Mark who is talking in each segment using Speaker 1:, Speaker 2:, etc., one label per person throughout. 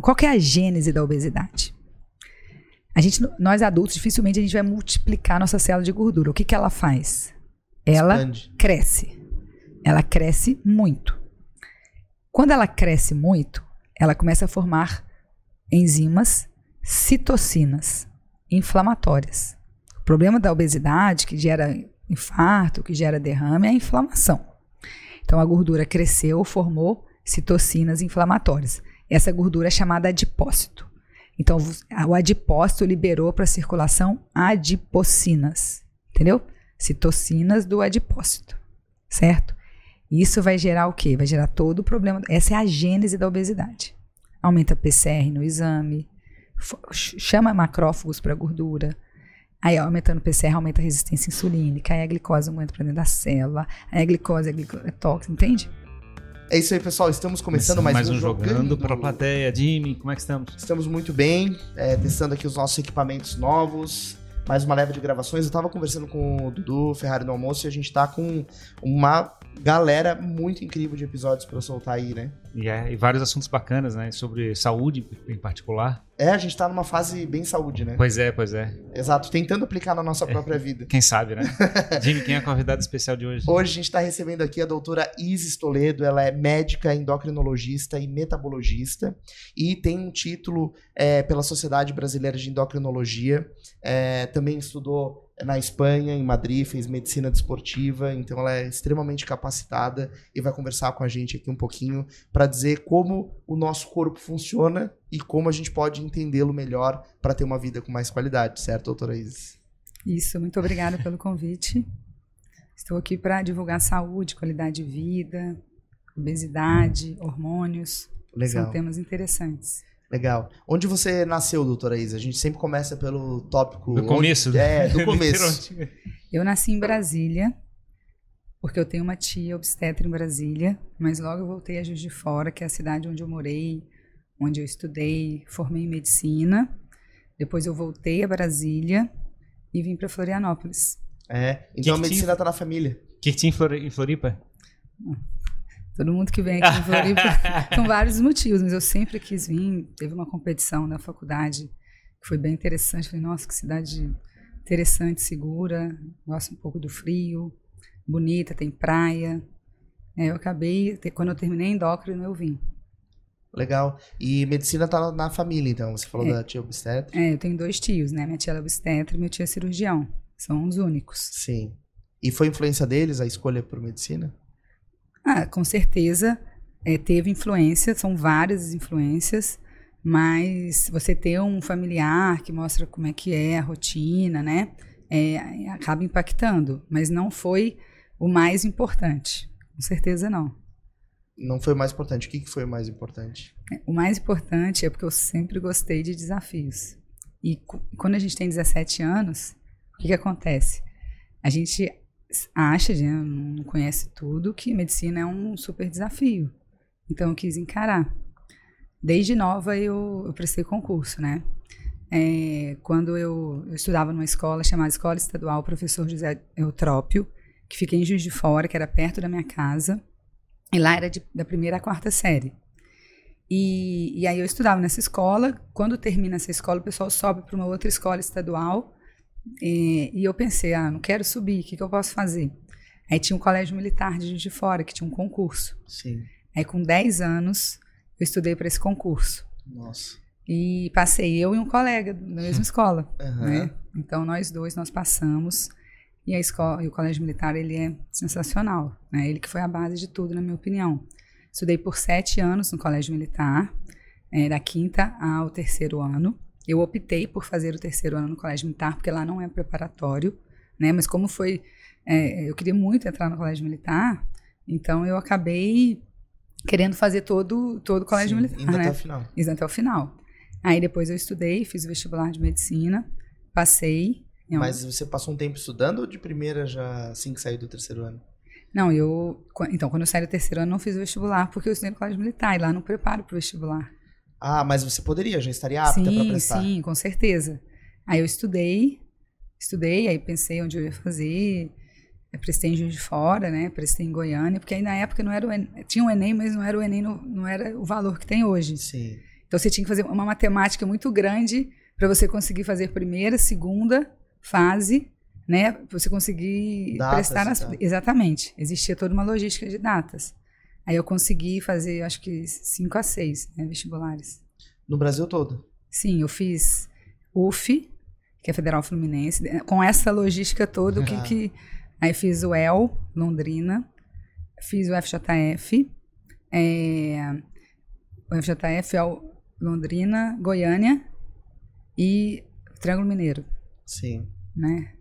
Speaker 1: Qual é a gênese da obesidade? A gente, nós adultos, dificilmente a gente vai multiplicar nossa célula de gordura. O que, que ela faz? Ela
Speaker 2: Expande.
Speaker 1: cresce. Ela cresce muito. Quando ela cresce muito, ela começa a formar enzimas citocinas inflamatórias. O problema da obesidade, que gera infarto, que gera derrame, é a inflamação. Então a gordura cresceu, formou citocinas inflamatórias. Essa gordura é chamada adipócito. Então o adipócito liberou para circulação adipocinas, entendeu? Citocinas do adipócito, certo? Isso vai gerar o quê? Vai gerar todo o problema. Essa é a gênese da obesidade. Aumenta PCR no exame, chama macrófagos para gordura. Aí, aumentando o PCR, aumenta a resistência insulínica. Aí a glicose aumenta para dentro da célula. Aí a glicose glicose, é tóxica, entende?
Speaker 2: É isso aí, pessoal. Estamos começando mais,
Speaker 3: mais
Speaker 2: um,
Speaker 3: um jogando,
Speaker 2: jogando
Speaker 3: para a plateia. Jimmy, como é que estamos?
Speaker 2: Estamos muito bem, é, testando aqui os nossos equipamentos novos. Mais uma leva de gravações. Eu tava conversando com o Dudu Ferrari no almoço e a gente tá com uma galera muito incrível de episódios para soltar aí, né?
Speaker 3: E, é, e vários assuntos bacanas, né? Sobre saúde em particular.
Speaker 2: É, a gente tá numa fase bem saúde, né?
Speaker 3: Pois é, pois é.
Speaker 2: Exato, tentando aplicar na nossa própria vida.
Speaker 3: Quem sabe, né? Jimmy, quem é a convidada especial de hoje?
Speaker 2: Hoje a gente está recebendo aqui a doutora Isis Toledo, ela é médica, endocrinologista e metabologista e tem um título é, pela Sociedade Brasileira de Endocrinologia. É, também estudou na Espanha, em Madrid, fez medicina desportiva, então ela é extremamente capacitada e vai conversar com a gente aqui um pouquinho para dizer como o nosso corpo funciona e como a gente pode entendê-lo melhor para ter uma vida com mais qualidade, certo, doutora Isis?
Speaker 1: Isso, muito obrigada pelo convite. Estou aqui para divulgar saúde, qualidade de vida, obesidade, hormônios.
Speaker 2: Legal.
Speaker 1: São temas interessantes.
Speaker 2: Legal. Onde você nasceu, doutora Isa? A gente sempre começa pelo tópico.
Speaker 3: Do começo.
Speaker 2: Onde... É, do começo.
Speaker 1: eu nasci em Brasília, porque eu tenho uma tia obstetra em Brasília, mas logo eu voltei a Juiz de Fora, que é a cidade onde eu morei, onde eu estudei, formei em medicina. Depois eu voltei a Brasília e vim para Florianópolis.
Speaker 2: É, então que a medicina está na família.
Speaker 3: O que, que tinha em Floripa?
Speaker 1: Todo mundo que vem aqui em Floripa são vários motivos, mas eu sempre quis vir. Teve uma competição na faculdade que foi bem interessante. Falei, nossa, que cidade interessante, segura. Gosto um pouco do frio, bonita, tem praia. É, eu acabei, quando eu terminei endócrino, eu vim.
Speaker 2: Legal. E medicina tá na família, então. Você falou é, da tia obstetra.
Speaker 1: É, eu tenho dois tios, né? Minha tia é obstetra e meu tio é cirurgião. São os únicos.
Speaker 2: Sim. E foi influência deles a escolha por medicina?
Speaker 1: Ah, com certeza é, teve influência, são várias influências, mas você ter um familiar que mostra como é que é a rotina, né? É, acaba impactando, mas não foi o mais importante. Com certeza não.
Speaker 2: Não foi o mais importante. O que foi o mais importante?
Speaker 1: É, o mais importante é porque eu sempre gostei de desafios. E quando a gente tem 17 anos, o que, que acontece? A gente acha, né, não conhece tudo, que medicina é um super desafio. Então eu quis encarar. Desde nova eu, eu prestei concurso, né? É, quando eu, eu, estudava numa escola chamada Escola Estadual Professor José Eutrópio, que fica em Juiz de Fora, que era perto da minha casa, e lá era de, da primeira à quarta série. E, e aí eu estudava nessa escola. Quando termina essa escola, o pessoal sobe para uma outra escola estadual e, e, eu pensei, ah, não quero subir, o que, que eu posso fazer? Aí tinha um colégio militar de Juiz de Fora, que tinha um concurso.
Speaker 2: Sim.
Speaker 1: Aí com 10 anos, eu estudei para esse concurso.
Speaker 2: Nossa.
Speaker 1: E passei eu e um colega da mesma escola,
Speaker 2: uhum.
Speaker 1: né? Então nós dois nós passamos e a escola e o colégio militar ele é sensacional, né? Ele que foi a base de tudo na minha opinião. Estudei por sete anos no colégio militar, é, da quinta ao terceiro ano. Eu optei por fazer o terceiro ano no colégio militar, porque lá não é preparatório, né? Mas como foi, é, eu queria muito entrar no colégio militar, então eu acabei querendo fazer todo, todo o colégio
Speaker 2: Sim,
Speaker 1: militar,
Speaker 2: indo
Speaker 1: né?
Speaker 2: até o final.
Speaker 1: Indo até o final. Aí depois eu estudei, fiz o vestibular de medicina, passei.
Speaker 2: Mas você passou um tempo estudando ou de primeira já assim que saiu do terceiro ano?
Speaker 1: Não, eu. Então, quando eu saí do terceiro ano, não fiz o vestibular, porque eu estudei no colégio militar, e lá não preparo para o vestibular.
Speaker 2: Ah, mas você poderia, já estaria apta para prestar.
Speaker 1: Sim, sim, com certeza. Aí eu estudei, estudei, aí pensei onde eu ia fazer, eu prestei em Juiz de Fora, né, prestei em Goiânia, porque aí na época não era o Enem, tinha o Enem, mas não era o Enem, não, não era o valor que tem hoje.
Speaker 2: Sim.
Speaker 1: Então você tinha que fazer uma matemática muito grande para você conseguir fazer primeira, segunda fase, né? Pra você conseguir
Speaker 2: Datas
Speaker 1: prestar nas, exatamente. Existia toda uma logística de datas. Aí eu consegui fazer, acho que cinco a seis né, vestibulares.
Speaker 2: No Brasil todo.
Speaker 1: Sim, eu fiz UF, que é Federal Fluminense, com essa logística toda, o que
Speaker 2: Ah.
Speaker 1: que... Aí fiz o EL, Londrina, fiz o FJF, é, o FJF é o Londrina, Goiânia e Triângulo Mineiro,
Speaker 2: Sim.
Speaker 1: né?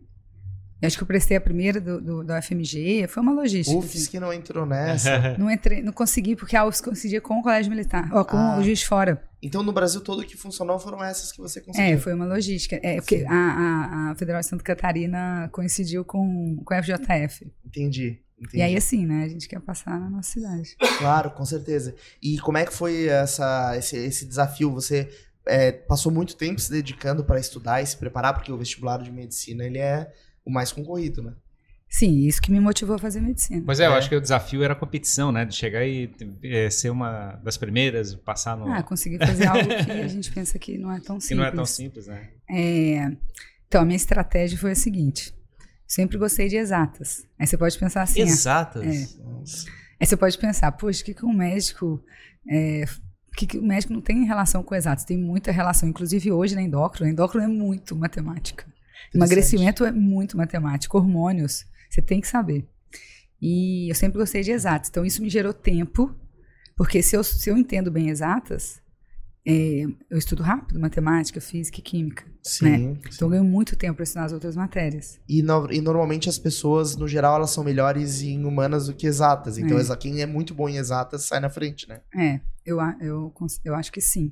Speaker 1: Eu acho que eu prestei a primeira do, do, da UFMG, foi uma logística.
Speaker 2: UFS
Speaker 1: assim.
Speaker 2: que não entrou nessa.
Speaker 1: Não entrei, não consegui, porque a UFS coincidia com o Colégio Militar, ó, com
Speaker 2: Ah.
Speaker 1: o Juiz de Fora.
Speaker 2: então no Brasil todo que funcionou foram essas que você conseguiu.
Speaker 1: É, foi uma logística. É, porque a, a, a Federal de Santa Catarina coincidiu com, com a FJF.
Speaker 2: Entendi. entendi.
Speaker 1: E aí, assim, né? A gente quer passar na nossa cidade.
Speaker 2: Claro, com certeza. E como é que foi essa, esse, esse desafio? Você é, passou muito tempo se dedicando para estudar e se preparar, porque o vestibular de medicina ele é o mais concorrido, né?
Speaker 1: Sim, isso que me motivou a fazer medicina.
Speaker 3: Pois é, eu
Speaker 2: É.
Speaker 3: acho que o desafio era a competição, né? De chegar e é, ser uma das primeiras, passar no.
Speaker 1: Ah, consegui fazer algo que a gente pensa que não é tão simples.
Speaker 3: que não é tão simples, né?
Speaker 1: É, Então, a minha estratégia foi a seguinte. Sempre gostei de exatas. Aí você pode pensar assim.
Speaker 3: Exatas.
Speaker 1: É. Aí você pode pensar, poxa, o que, que um médico. É, o que, que o médico não tem relação com exatos? Tem muita relação. Inclusive hoje na endócrino, a endócrino é muito matemática. Emagrecimento é muito matemático. Hormônios, você tem que saber. E eu sempre gostei de exatas. Então isso me gerou tempo, porque se eu, se eu entendo bem exatas, é, eu estudo rápido matemática, física e química.
Speaker 2: Sim.
Speaker 1: né?
Speaker 2: sim.
Speaker 1: Então eu ganho muito tempo para estudar as outras matérias.
Speaker 2: E, no- e normalmente as pessoas, no geral, elas são melhores em humanas do que exatas. Então,
Speaker 1: É.
Speaker 2: quem é muito bom em exatas sai na frente, né?
Speaker 1: É, eu, eu, eu acho que sim.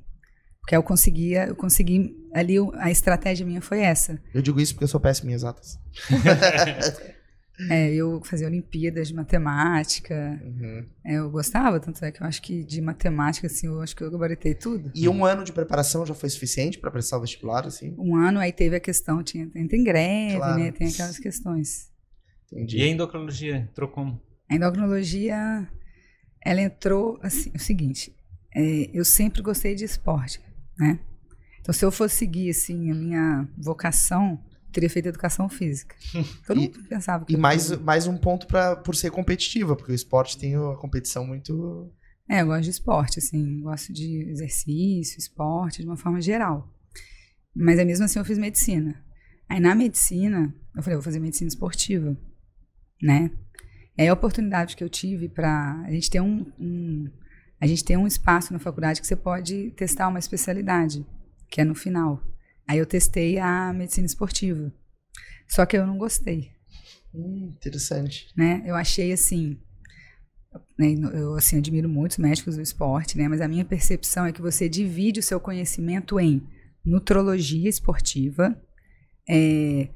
Speaker 1: Porque eu conseguia, eu consegui, ali a estratégia minha foi essa.
Speaker 2: Eu digo isso porque eu sou péssimo em exatas.
Speaker 1: É, eu fazia Olimpíadas de matemática,
Speaker 2: Uhum.
Speaker 1: é, eu gostava, tanto é que eu acho que de matemática, assim, eu acho que eu gabaritei tudo.
Speaker 2: E um ano de preparação já foi suficiente para prestar o vestibular, assim?
Speaker 1: Um ano, aí teve a questão, tinha, entra em greve,
Speaker 2: Claro.
Speaker 1: né, tem aquelas questões.
Speaker 2: Entendi.
Speaker 3: E a endocrinologia entrou como?
Speaker 1: A endocrinologia, ela entrou, assim, o seguinte, é, eu sempre gostei de esporte, né? Então, se eu fosse seguir, assim, a minha vocação, eu teria feito educação física. Todo
Speaker 2: E-
Speaker 1: mundo pensava que
Speaker 2: E
Speaker 1: eu
Speaker 2: mais,
Speaker 1: queria.
Speaker 2: mais um ponto pra, por ser competitiva, porque o esporte tem a competição muito.
Speaker 1: É, eu gosto de esporte, assim, gosto de exercício, esporte, de uma forma geral. Mas é mesmo assim eu fiz medicina. Aí na medicina, eu falei, eu vou fazer medicina esportiva, né? Aí a oportunidade que eu tive para a gente ter um, um- a gente tem um espaço na faculdade que você pode testar uma especialidade, que é no final. Aí eu testei a medicina esportiva. Só que eu não gostei
Speaker 2: Hum, interessante.
Speaker 1: né? Eu achei assim, né, eu assim admiro muitos médicos do esporte, né? Mas a minha percepção é que você divide o seu conhecimento em nutrologia esportiva, é,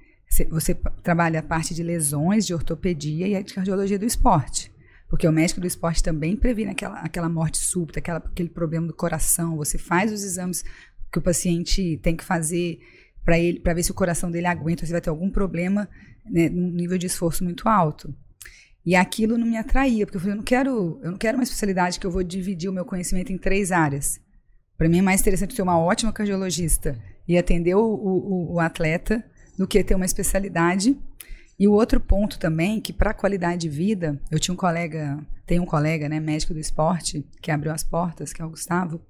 Speaker 1: você, trabalha a parte de lesões, de ortopedia e a de cardiologia do esporte. Porque o médico do esporte também previne aquela, aquela morte súbita, aquela, aquele problema do coração. Você faz os exames que o paciente tem que fazer para ele, para ver se o coração dele aguenta, se vai ter algum problema, né, num nível de esforço muito alto. E aquilo não me atraía, porque eu falei, eu não quero, eu não quero uma especialidade que eu vou dividir o meu conhecimento em três áreas. Para mim é mais interessante ter uma ótima cardiologista e atender o, o, o atleta do que ter uma especialidade. E o outro ponto também, que para qualidade de vida, eu tinha um colega, tem um colega, né, médico do esporte, que abriu as portas, que é o Gustavo.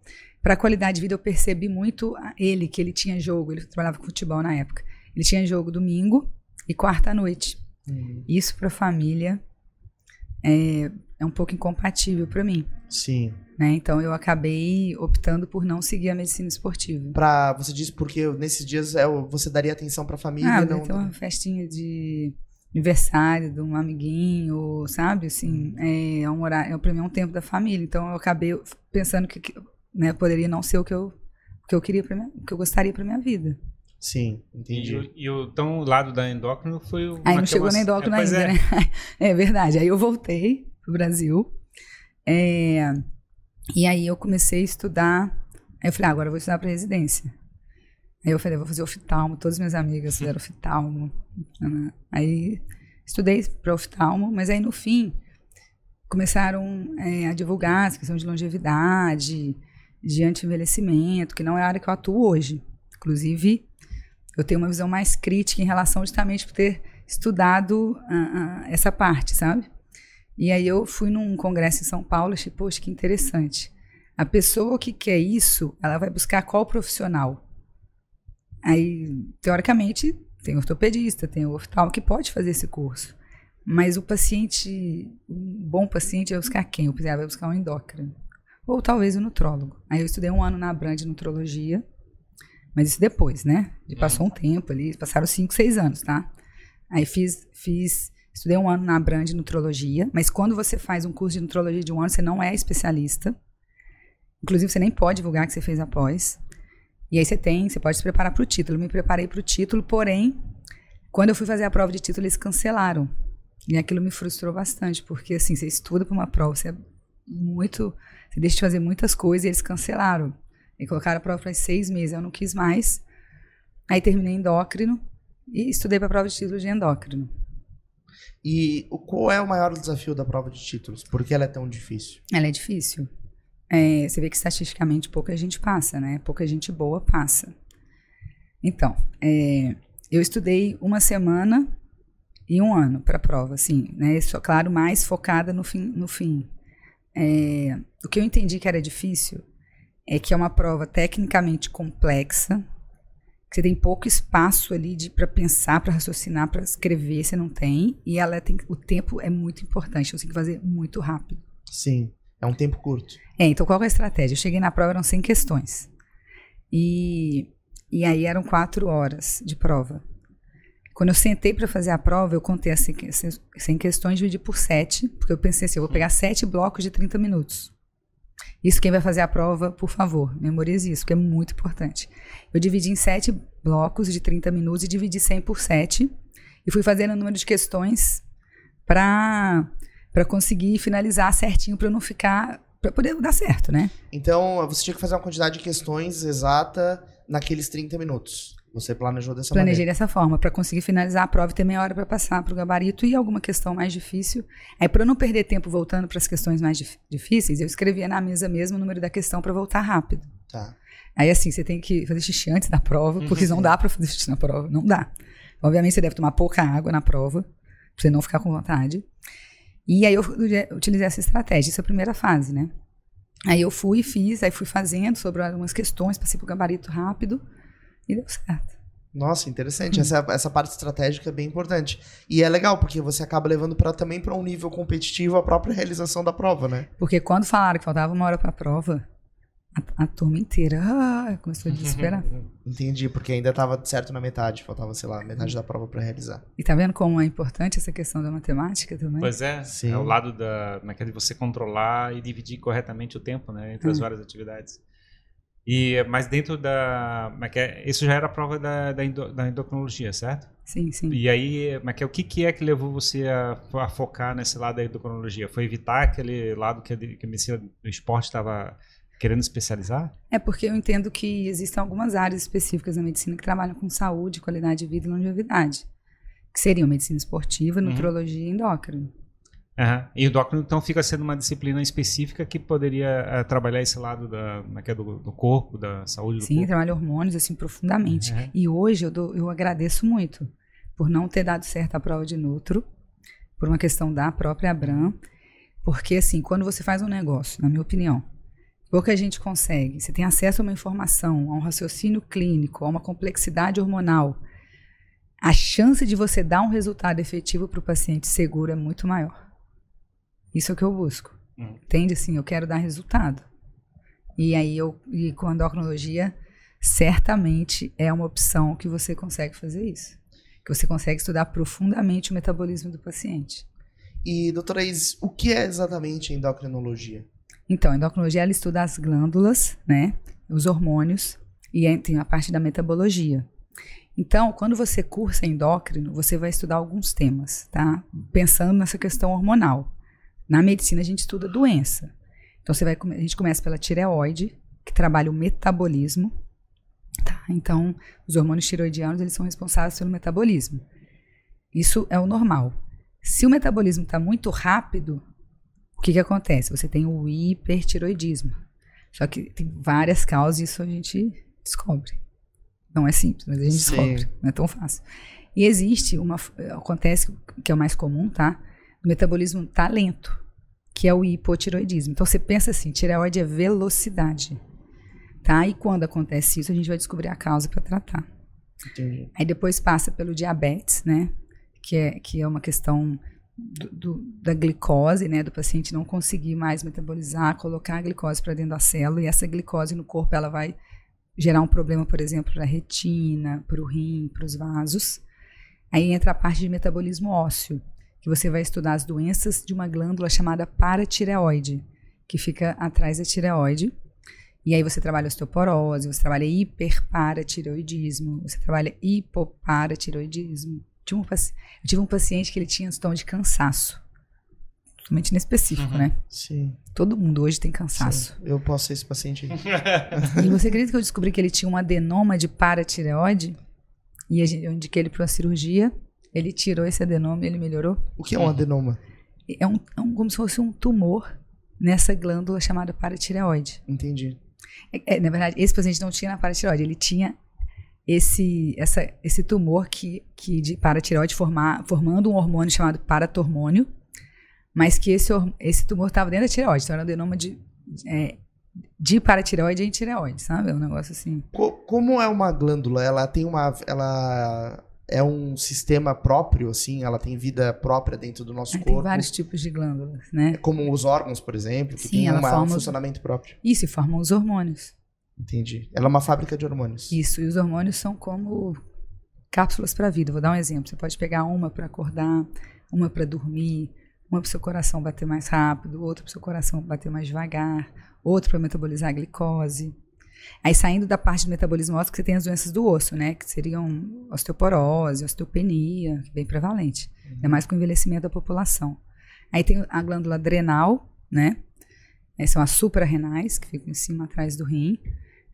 Speaker 1: Para qualidade de vida, eu percebi muito ele, que ele tinha jogo, ele trabalhava com futebol na época. Ele tinha jogo domingo e quarta à noite.
Speaker 2: Hum,
Speaker 1: Isso para família é, é um pouco incompatível para mim.
Speaker 2: Sim.
Speaker 1: Né? Então eu acabei optando por não seguir a medicina esportiva.
Speaker 2: Pra, você disse porque nesses dias é, você daria atenção pra família,
Speaker 1: Ah,
Speaker 2: não.
Speaker 1: ter uma festinha de aniversário de um amiguinho, sabe? Assim, é um horário, é, pra mim é um tempo da família. Então eu acabei pensando que, que, né, poderia não ser o que eu, o que eu queria para o que eu gostaria para minha vida.
Speaker 2: Sim,
Speaker 3: E,
Speaker 2: entendi.
Speaker 3: o- e o, então o lado da endócrino foi o.
Speaker 1: Aí não chegou
Speaker 3: uma-
Speaker 1: na endócrino
Speaker 3: é,
Speaker 1: ainda,
Speaker 3: é.
Speaker 1: né? É verdade. Aí eu voltei pro Brasil. é, e aí eu comecei a estudar. Aí eu falei, ah, agora eu vou estudar para residência. Aí eu falei, vou fazer oftalmo. Todas as minhas amigas fizeram oftalmo. Aí estudei para oftalmo, mas aí no fim começaram é, a divulgar essa questão de longevidade. de anti-envelhecimento, que não é a área que eu atuo hoje. Inclusive, eu tenho uma visão mais crítica em relação justamente por ter estudado uh, uh, essa parte, sabe? E aí eu fui num congresso em São Paulo e achei, poxa, que interessante. A pessoa que quer isso, ela vai buscar qual profissional? Aí, teoricamente, tem ortopedista, tem oftalmo que pode fazer esse curso. Mas o paciente, um bom paciente vai buscar quem? O vai buscar um endócrino. Ou talvez um nutrólogo. Aí eu estudei um ano na Brand Nutrologia, mas isso depois, né? E passou um tempo ali, passaram cinco, seis anos, tá? Aí fiz, fiz, estudei um ano na Brand Nutrologia, mas quando você faz um curso de nutrologia de um ano, você não é especialista. Inclusive, você nem pode divulgar que você fez após. E aí você tem, você pode se preparar para o título. Eu me preparei para o título, porém, quando eu fui fazer a prova de título, eles cancelaram. E aquilo me frustrou bastante, porque assim, você estuda para uma prova, você é muito. Você deixa de fazer muitas coisas e eles cancelaram. E colocaram a prova para seis meses, eu não quis mais. Aí terminei endócrino e estudei para a prova de título de endócrino.
Speaker 2: E qual é o maior desafio da prova de títulos? Por que ela é tão difícil?
Speaker 1: Ela é difícil. É, você vê que estatisticamente pouca gente passa, né? Pouca gente boa passa. Então, é, eu estudei uma semana e um ano para a prova, assim, né? Só, claro, mais focada no fim. No fim. É, o que eu entendi que era difícil é que é uma prova tecnicamente complexa, você tem pouco espaço ali para pensar, para raciocinar, para escrever, você não tem, e ela tem, o tempo é muito importante, você tem que fazer muito rápido.
Speaker 2: Sim. É um tempo curto.
Speaker 1: É, então qual é a estratégia? Eu cheguei na prova, eram 100 questões. E, e aí eram quatro horas de prova. Quando eu sentei para fazer a prova, eu contei as 100 questões, dividi por 7, porque eu pensei assim, eu vou pegar 7 blocos de 30 minutos. Isso quem vai fazer a prova, por favor, memorize isso, que é muito importante. Eu dividi em 7 blocos de 30 minutos e dividi 100 por 7 e fui fazendo o número de questões para para conseguir finalizar certinho para não ficar para poder dar certo, né?
Speaker 2: Então, você tinha que fazer uma quantidade de questões exata naqueles 30 minutos. Você planejou dessa
Speaker 1: Planejei
Speaker 2: maneira?
Speaker 1: dessa forma, para conseguir finalizar a prova e ter meia hora para passar para o gabarito e alguma questão mais difícil. Aí, para não perder tempo voltando para as questões mais dif difíceis, eu escrevia na mesa mesmo o número da questão para voltar rápido.
Speaker 2: Tá.
Speaker 1: Aí, assim, você tem que fazer xixi antes da prova, porque não dá para fazer xixi na prova. Não dá. Obviamente, você deve tomar pouca água na prova, para você não ficar com vontade. E aí eu utilizei essa estratégia, essa é a primeira fase, né? Aí eu fui e fiz, aí fui fazendo sobre algumas questões, passei pro gabarito rápido e deu certo.
Speaker 2: Nossa, interessante. Hum. Essa, essa parte estratégica é bem importante. E é legal, porque você acaba levando pra, também para um nível competitivo a própria realização da prova, né?
Speaker 1: Porque quando falaram que faltava uma hora para a prova, a, turma inteira ah, começou a desesperar.
Speaker 2: Entendi, porque ainda estava certo na metade, faltava, sei lá, metade da prova para realizar.
Speaker 1: E tá vendo como é importante essa questão da matemática também?
Speaker 3: Pois é, Sim. é o lado da, naquele é é de você controlar e dividir corretamente o tempo, né, entre as várias atividades. E, mas dentro da. É isso já era a prova da, da, da, endocrinologia, certo?
Speaker 1: Sim, sim.
Speaker 3: E aí, mas o que, que é que levou você a, a, focar nesse lado da endocrinologia? Foi evitar aquele lado que a, que a medicina do esporte estava querendo especializar?
Speaker 1: É porque eu entendo que existem algumas áreas específicas da medicina que trabalham com saúde, qualidade de vida e longevidade. Que seriam medicina esportiva, uhum. nutrologia e endócrino.
Speaker 3: Uhum. E o endócrino, então, fica sendo uma disciplina específica que poderia uh, trabalhar esse lado da, é do, do, corpo, da saúde do
Speaker 1: Sim,
Speaker 3: corpo. Sim,
Speaker 1: trabalha hormônios, assim, profundamente. Uhum. E hoje eu, dou, eu agradeço muito por não ter dado certo a prova de Nutro, por uma questão da própria Abram, porque, assim, quando você faz um negócio, na minha opinião, Pouca gente consegue. Você tem acesso a uma informação, a um raciocínio clínico, a uma complexidade hormonal. A chance de você dar um resultado efetivo para o paciente seguro é muito maior. Isso é o que eu busco. Hum. Entende? Assim, eu quero dar resultado. E aí, eu, e com a endocrinologia, certamente é uma opção que você consegue fazer isso. Que você consegue estudar profundamente o metabolismo do paciente.
Speaker 2: E, doutora Isis, o que é exatamente a endocrinologia?
Speaker 1: Então, a endocrinologia ela estuda as glândulas, né, os hormônios e tem a parte da metabologia. Então, quando você cursa endócrino, você vai estudar alguns temas, tá? Pensando nessa questão hormonal. Na medicina a gente estuda doença. Então você vai a gente começa pela tireoide, que trabalha o metabolismo, tá? Então, os hormônios tiroidianos, eles são responsáveis pelo metabolismo. Isso é o normal. Se o metabolismo está muito rápido, que, que acontece? Você tem o hipertiroidismo. Só que tem várias causas e isso a gente descobre. Não é simples, mas a gente
Speaker 2: Sim.
Speaker 1: descobre. Não é tão fácil. E existe uma. Acontece, que é o mais comum, tá? O metabolismo tá lento, que é o hipotiroidismo. Então você pensa assim: tireoide é velocidade. Tá? E quando acontece isso, a gente vai descobrir a causa para tratar.
Speaker 2: Entendi.
Speaker 1: Aí depois passa pelo diabetes, né? Que é, que é uma questão do- do- da glicose, né? Do paciente não conseguir mais metabolizar, colocar a glicose para dentro da célula e essa glicose no corpo ela vai gerar um problema, por exemplo, para a retina, para o rim, para os vasos. Aí entra a parte de metabolismo ósseo, que você vai estudar as doenças de uma glândula chamada paratireoide, que fica atrás da tireoide. E aí você trabalha osteoporose, você trabalha hiperparatireoidismo, você trabalha hipoparatireoidismo. Tive um Eu tive um paciente que ele tinha sintoma de cansaço. Totalmente inespecífico,
Speaker 3: Uhum.
Speaker 1: né?
Speaker 2: Sim.
Speaker 1: Todo mundo hoje tem cansaço.
Speaker 2: Sim. Eu posso ser esse paciente aí.
Speaker 1: E você acredita que eu descobri que ele tinha um adenoma de paratireoide? E gente- eu indiquei ele para uma cirurgia. Ele tirou esse adenoma e ele melhorou.
Speaker 2: O que é um adenoma?
Speaker 1: É, um, é um- como se fosse um tumor nessa glândula chamada paratireoide.
Speaker 2: Entendi.
Speaker 1: É, é, na verdade, esse paciente não tinha na paratireoide, ele tinha esse, essa, esse tumor que, que de paratireoide formar, formando um hormônio chamado paratormônio, mas que esse, esse tumor estava dentro da tireoide, então era um adenoma de, é, de paratireoide em tireoide, sabe? É um negócio assim.
Speaker 2: Co- como é uma glândula? Ela tem uma. Ela é um sistema próprio, assim? Ela tem vida própria dentro do nosso
Speaker 1: Aí
Speaker 2: corpo?
Speaker 1: tem vários tipos de glândulas, né?
Speaker 2: É como os órgãos, por exemplo, que
Speaker 1: Sim,
Speaker 2: tem
Speaker 1: ela
Speaker 2: uma- um
Speaker 1: forma os-
Speaker 2: funcionamento próprio.
Speaker 1: Isso, e formam os hormônios.
Speaker 2: Entendi. Ela é uma fábrica de hormônios.
Speaker 1: Isso, e os hormônios são como cápsulas para a vida. Vou dar um exemplo. Você pode pegar uma para acordar, uma para dormir, uma para o seu coração bater mais rápido, outra para o seu coração bater mais devagar, outra para metabolizar a glicose. Aí saindo da parte do metabolismo ósseo, que você tem as doenças do osso, né? Que seriam osteoporose, osteopenia, que é bem prevalente. Ainda mais com o envelhecimento da população. Aí tem a glândula adrenal, né? Aí são as suprarrenais, que ficam em cima atrás do rim.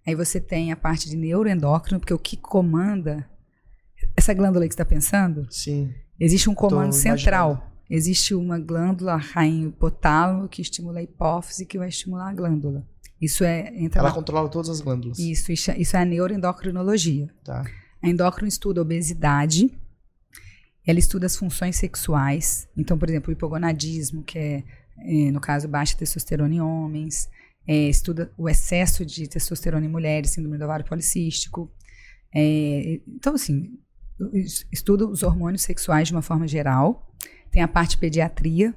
Speaker 1: Aí você tem a parte de neuroendócrino, porque o que comanda essa glândula aí que você está pensando,
Speaker 2: Sim.
Speaker 1: existe um comando
Speaker 2: imaginando.
Speaker 1: central. Existe uma glândula rainha hipotálamo que estimula a hipófise que vai estimular a glândula. Isso é entra
Speaker 2: Ela
Speaker 1: na-
Speaker 2: controla todas as glândulas.
Speaker 1: isso, isso é- é a neuroendocrinologia.
Speaker 2: Tá.
Speaker 1: A endócrino estuda a obesidade, ela estuda as funções sexuais. Então, por exemplo, o hipogonadismo, que é, eh, no caso, baixa testosterona em homens. Eh, estuda o excesso de testosterona em mulheres, síndrome do ovário policístico. Eh, então, assim, es- estuda os hormônios sexuais de uma forma geral. Tem a parte pediatria,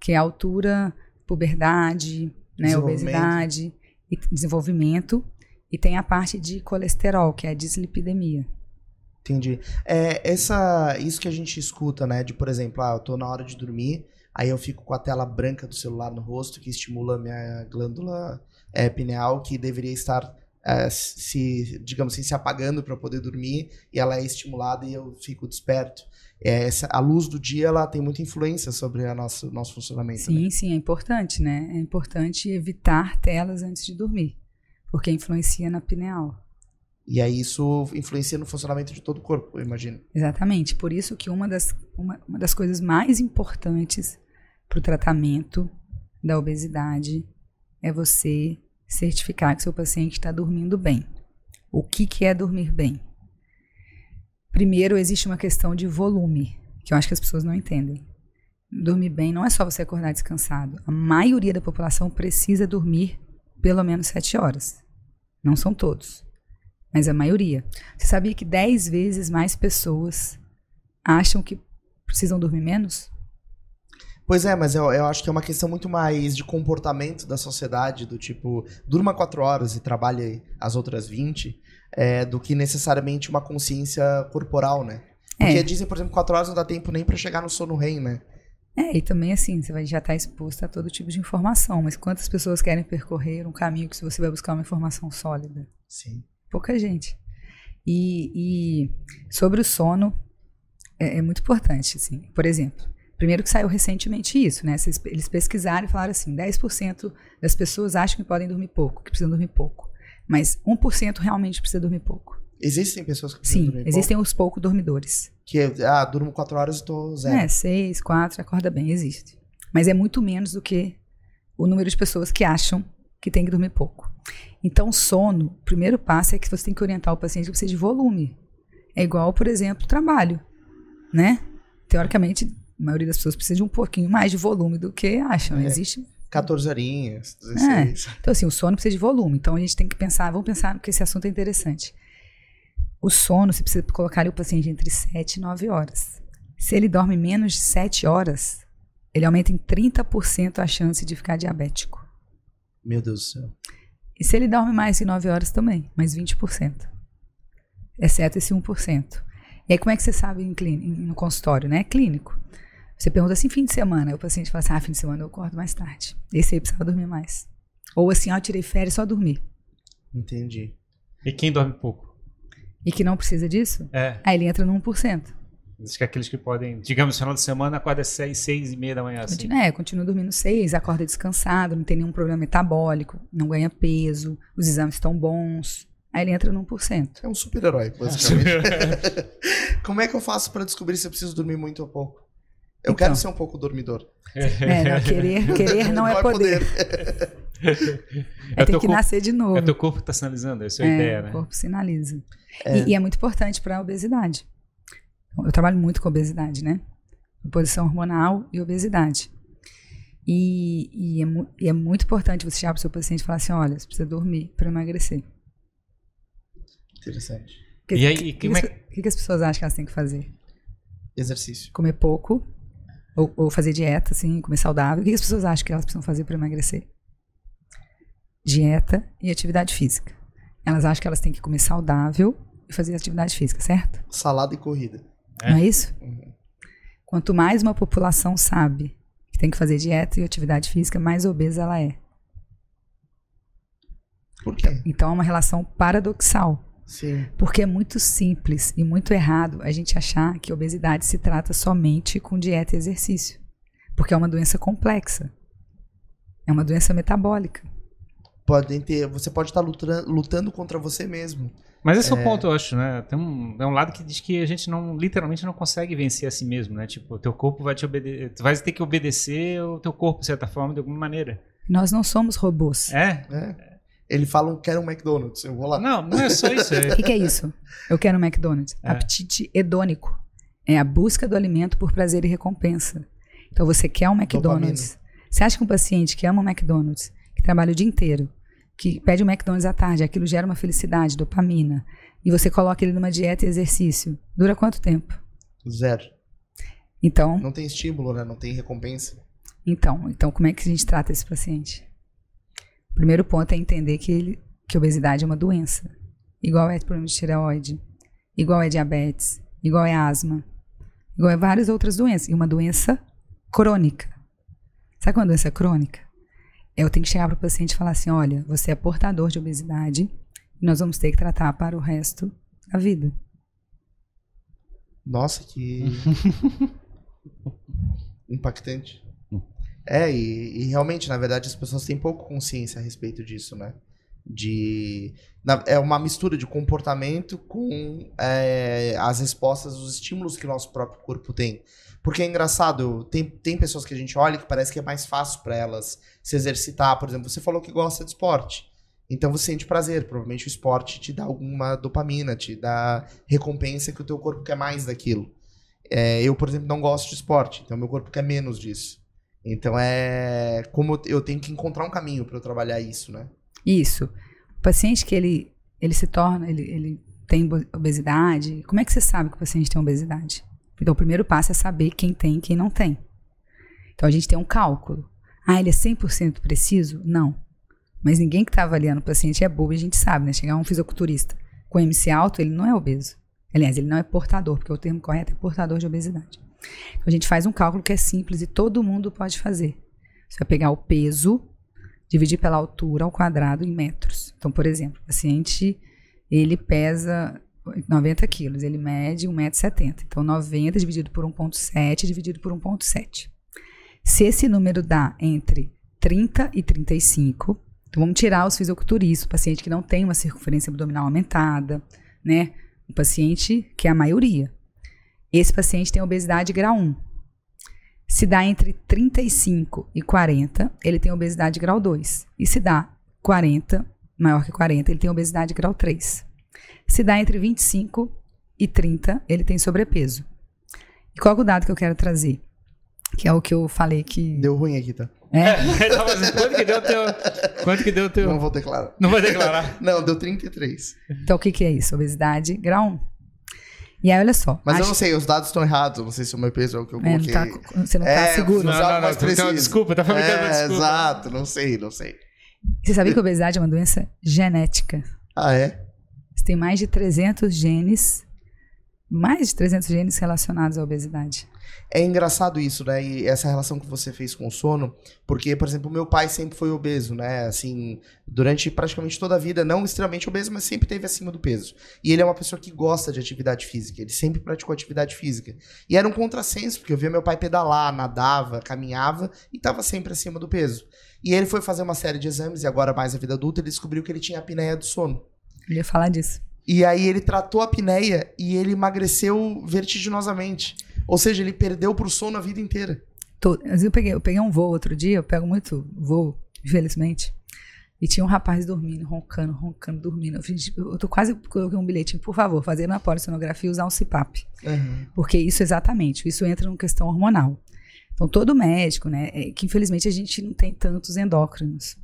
Speaker 1: que é a altura, puberdade, né, obesidade e desenvolvimento. E tem a parte de colesterol, que é a dislipidemia.
Speaker 2: Entendi. É, essa, isso que a gente escuta, né? De, por exemplo, ah, eu tô na hora de dormir, aí eu fico com a tela branca do celular no rosto, que estimula a minha glândula é, pineal, que deveria estar é, se, digamos assim, se apagando para poder dormir, e ela é estimulada e eu fico desperto. É, essa, a luz do dia, ela tem muita influência sobre o nosso, nosso funcionamento. né?
Speaker 1: Sim, sim, é importante, né? É importante evitar telas antes de dormir, porque influencia na pineal.
Speaker 2: E aí isso influencia no funcionamento de todo o corpo, eu imagino.
Speaker 1: Exatamente. Por isso que uma das, uma, uma das coisas mais importantes para o tratamento da obesidade é você certificar que seu paciente está dormindo bem. O que, que é dormir bem? Primeiro, existe uma questão de volume, que eu acho que as pessoas não entendem. Dormir bem não é só você acordar descansado. A maioria da população precisa dormir pelo menos sete horas. Não são todos, mas a maioria. Você sabia que 10 vezes mais pessoas acham que precisam dormir menos?
Speaker 2: Pois é, mas eu, eu acho que é uma questão muito mais de comportamento da sociedade, do tipo, durma quatro horas e trabalhe as outras 20, é, do que necessariamente uma consciência corporal, né? Porque
Speaker 1: É.
Speaker 2: dizem, por exemplo, quatro horas não dá tempo nem pra chegar no sono REM, né?
Speaker 1: É, e também assim, você vai já estar exposto a todo tipo de informação, mas quantas pessoas querem percorrer um caminho que você vai buscar uma informação sólida?
Speaker 2: Sim.
Speaker 1: Pouca gente. E, e sobre o sono, é, é muito importante, assim. Por exemplo, primeiro que saiu recentemente isso, né? Eles pesquisaram e falaram assim, 10% das pessoas acham que podem dormir pouco, que precisam dormir pouco. Mas 1% realmente precisa dormir pouco.
Speaker 2: Existem pessoas que precisam
Speaker 1: Sim,
Speaker 2: dormir
Speaker 1: existem os pouco dormidores.
Speaker 2: que, ah, durmo quatro horas e tô zero.
Speaker 1: É, seis, quatro, acorda bem, existe. Mas é muito menos do que o número de pessoas que acham que tem que dormir pouco. Então, sono, o primeiro passo é que você tem que orientar o paciente que precisa de volume. É igual, por exemplo, trabalho, né? Teoricamente, a maioria das pessoas precisa de um pouquinho mais de volume do que acham.
Speaker 2: É.
Speaker 1: Existe
Speaker 2: 14 horinhas, 16.
Speaker 1: Então, assim, o sono precisa de volume. Então, a gente tem que pensar, vamos pensar que esse assunto é interessante. O sono, você precisa colocar o paciente entre 7 e 9 horas. Se ele dorme menos de 7 horas, ele aumenta em 30% a chance de ficar diabético.
Speaker 2: Meu Deus do céu.
Speaker 1: E se ele dorme mais de 9 horas também, mais 20%. Exceto esse 1%. E aí, como é que você sabe em clínico, no consultório, né? É clínico. Você pergunta assim, fim de semana. O paciente fala assim, ah, fim de semana eu acordo mais tarde. Esse aí precisava dormir mais. Ou assim, ah, eu tirei férias só dormir.
Speaker 2: Entendi.
Speaker 3: E quem dorme pouco?
Speaker 1: E que não precisa disso,
Speaker 3: É.
Speaker 1: aí ele entra no 1%.
Speaker 3: Diz que aqueles que podem, digamos, no final de semana, acorda às seis, seis e meia da manhã, assim.
Speaker 1: Continua, é, continua dormindo seis, acorda descansado, não tem nenhum problema metabólico, não ganha peso, os exames estão bons. Aí ele entra no 1%.
Speaker 2: É um super-herói, basicamente. Como é que eu faço pra descobrir se eu preciso dormir muito ou pouco? Eu
Speaker 1: Então.
Speaker 2: quero ser um pouco dormidor.
Speaker 1: É, não, querer, querer não é poder. É
Speaker 3: É
Speaker 1: ter
Speaker 3: teu
Speaker 1: que
Speaker 3: corpo-
Speaker 1: nascer de novo.
Speaker 3: É teu corpo que tá sinalizando, essa é a
Speaker 1: É,
Speaker 3: ideia,
Speaker 1: o
Speaker 3: né?
Speaker 1: corpo sinaliza.
Speaker 2: É.
Speaker 1: E, e é muito importante para a obesidade. Eu trabalho muito com obesidade, né? Posição hormonal e obesidade. E, e é, e é muito importante você chegar para o seu paciente e falar assim: olha, você precisa dormir para emagrecer.
Speaker 2: Interessante.
Speaker 1: Porque
Speaker 3: E aí,
Speaker 1: o que,
Speaker 3: como é
Speaker 1: que, as- que que as pessoas acham que elas têm que fazer?
Speaker 2: Exercício.
Speaker 1: Comer pouco, ou, ou fazer dieta, assim, comer saudável. O que as pessoas acham que elas precisam fazer para emagrecer? Dieta e atividade física. Elas acham que elas têm que comer saudável e fazer atividade física, certo?
Speaker 2: Salada e corrida.
Speaker 3: É.
Speaker 1: Não é isso?
Speaker 2: Uhum.
Speaker 1: Quanto mais uma população sabe que tem que fazer dieta e atividade física, mais obesa ela é.
Speaker 2: Por quê?
Speaker 1: Então é uma relação paradoxal.
Speaker 2: Sim.
Speaker 1: Porque é muito simples e muito errado a gente achar que obesidade se trata somente com dieta e exercício. Porque é uma doença complexa. É uma doença metabólica.
Speaker 2: Podem ter. Você pode estar lutando, lutando contra você mesmo.
Speaker 3: Mas esse é. o ponto, eu acho, né? Tem um, é um lado que diz que a gente não, literalmente não consegue vencer a si mesmo, né? Tipo, o teu corpo vai te obedecer, tu vai ter que obedecer o teu corpo, de certa forma, de alguma maneira.
Speaker 1: Nós não somos robôs.
Speaker 3: É?
Speaker 2: Né? Eles falam quero um McDonald's. Eu vou lá.
Speaker 3: Não, não é só isso.
Speaker 1: O
Speaker 3: É...
Speaker 1: que, que é isso? Eu quero um McDonald's.
Speaker 3: É.
Speaker 1: Apetite hedônico. É a busca do alimento por prazer e recompensa. Então você quer um McDonald's. Você acha que um paciente que ama um McDonald's, que trabalha o dia inteiro, que pede um McDonald's à tarde, aquilo gera uma felicidade, dopamina, e você coloca ele numa dieta e exercício, dura quanto tempo?
Speaker 2: Zero.
Speaker 1: Então,
Speaker 2: Não tem estímulo, né? Não tem recompensa.
Speaker 1: então, então como é que a gente trata esse paciente? O primeiro ponto é entender que, ele, que obesidade é uma doença. Igual é problema de tireoide, igual é diabetes, igual é asma, igual é várias outras doenças. E uma doença crônica. Sabe qual é uma doença crônica? Eu tenho que chegar para o paciente e falar assim: olha, você é portador de obesidade e nós vamos ter que tratar para o resto da vida.
Speaker 2: Nossa, que. Impactante. É, e, e realmente, na verdade, as pessoas têm pouco consciência a respeito disso, né? De. na- é uma mistura de comportamento com é, as respostas, os estímulos que o nosso próprio corpo tem. Porque é engraçado, tem, tem pessoas que a gente olha que parece que é mais fácil para elas se exercitar. Por exemplo, você falou que gosta de esporte. Então você sente prazer. Provavelmente o esporte te dá alguma dopamina, te dá recompensa que o teu corpo quer mais daquilo. É, eu, por exemplo, não gosto de esporte, então meu corpo quer menos disso. Então é como eu tenho que encontrar um caminho para eu trabalhar isso, né?
Speaker 1: Isso. O paciente que ele, ele se torna, ele, ele tem obesidade, como é que você sabe que o paciente tem obesidade? Então, o primeiro passo é saber quem tem e quem não tem. Então, a gente tem um cálculo. Ah, ele é 100% preciso? Não. Mas ninguém que está avaliando o paciente é bobo, a gente sabe, né? Chegar um fisiculturista com MC alto, ele não é obeso. Aliás, ele não é portador, porque o termo correto é portador de obesidade. Então, a gente faz um cálculo que é simples e todo mundo pode fazer. Você vai pegar o peso, dividir pela altura ao quadrado em metros. Então, por exemplo, o paciente, ele pesa 90 quilos, ele mede 1,70m. Então, 90 dividido por 1,7 dividido por 1,7. Se esse número dá entre 30 e 35, então vamos tirar os fisiculturistas, o paciente que não tem uma circunferência abdominal aumentada, né? O paciente que é a maioria. Esse paciente tem obesidade grau 1. Se dá entre 35 e 40, ele tem obesidade grau 2. E se dá 40 maior que 40, ele tem obesidade grau 3. Se dá entre 25 e 30, ele tem sobrepeso. E qual é o dado que eu quero trazer? Que é o que eu falei que.
Speaker 2: Deu ruim aqui, tá?
Speaker 1: É,
Speaker 3: quanto que deu o teu. Quanto que deu o teu.
Speaker 2: Não vou declarar.
Speaker 3: Não vai declarar.
Speaker 2: Não, deu 33.
Speaker 1: então o que, que é isso? Obesidade grau 1. E aí, olha só.
Speaker 2: Mas eu
Speaker 1: acho-
Speaker 2: não sei, os dados estão errados. Eu não sei se o meu peso é o que eu
Speaker 1: é, não
Speaker 2: coloquei.
Speaker 1: tá- você não tá
Speaker 2: É,
Speaker 1: seguro.
Speaker 2: não,
Speaker 3: Não, não, não.
Speaker 2: mais
Speaker 3: uma
Speaker 2: preciso.
Speaker 3: desculpa, tá fabricando
Speaker 2: É,
Speaker 3: desculpa.
Speaker 2: exato, não sei, não sei.
Speaker 1: Você sabia que a obesidade é uma doença genética?
Speaker 2: Ah, é?
Speaker 1: Você tem mais de 300 genes, mais de 300 genes relacionados à obesidade.
Speaker 2: É engraçado isso, né? E essa relação que você fez com o sono, porque, por exemplo, meu pai sempre foi obeso, né? Assim, durante praticamente toda a vida, não extremamente obeso, mas sempre teve acima do peso. E ele é uma pessoa que gosta de atividade física, ele sempre praticou atividade física. E era um contrassenso, porque eu via meu pai pedalar, nadava, caminhava e estava sempre acima do peso. E ele foi fazer uma série de exames, e agora mais a vida adulta, ele descobriu que ele tinha apneia do sono.
Speaker 1: Eu ia falar disso.
Speaker 2: E aí ele tratou a apneia e ele emagreceu vertiginosamente. Ou seja, ele perdeu pro sono a vida inteira.
Speaker 1: Eu peguei, eu peguei um voo outro dia, eu pego muito voo, infelizmente. E tinha um rapaz dormindo, roncando, roncando, dormindo. Eu, fiz- eu tô quase coloquei um bilhete, por favor, fazer uma polissonografia e usar um CPAP. Porque isso exatamente, isso entra numa questão hormonal. Então, todo médico, né, é que infelizmente a gente não tem tantos endócrinos.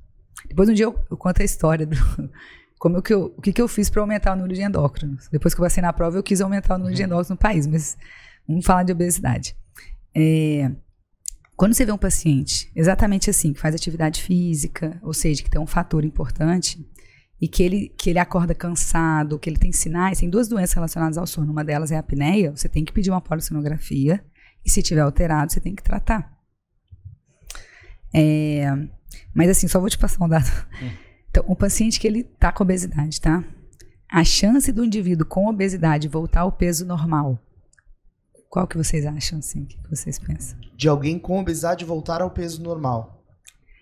Speaker 1: Depois um dia eu, eu conto a história do como que eu, o que, que eu fiz para aumentar o número de endócrinos. Depois que eu passei na prova, eu quis aumentar o número de endócrinos no país, mas vamos falar de obesidade. É, quando você vê um paciente exatamente assim, que faz atividade física, ou seja, que tem um fator importante, e que ele, que ele acorda cansado, que ele tem sinais, tem duas doenças relacionadas ao sono. Uma delas é a apneia, você tem que pedir uma polissonografia, e se tiver alterado, você tem que tratar. É, mas assim, só vou te passar um dado. Então, um paciente que ele tá com obesidade, tá? A chance do indivíduo com obesidade voltar ao peso normal, qual que vocês acham, assim? O que vocês pensam?
Speaker 2: De alguém com obesidade voltar ao peso normal.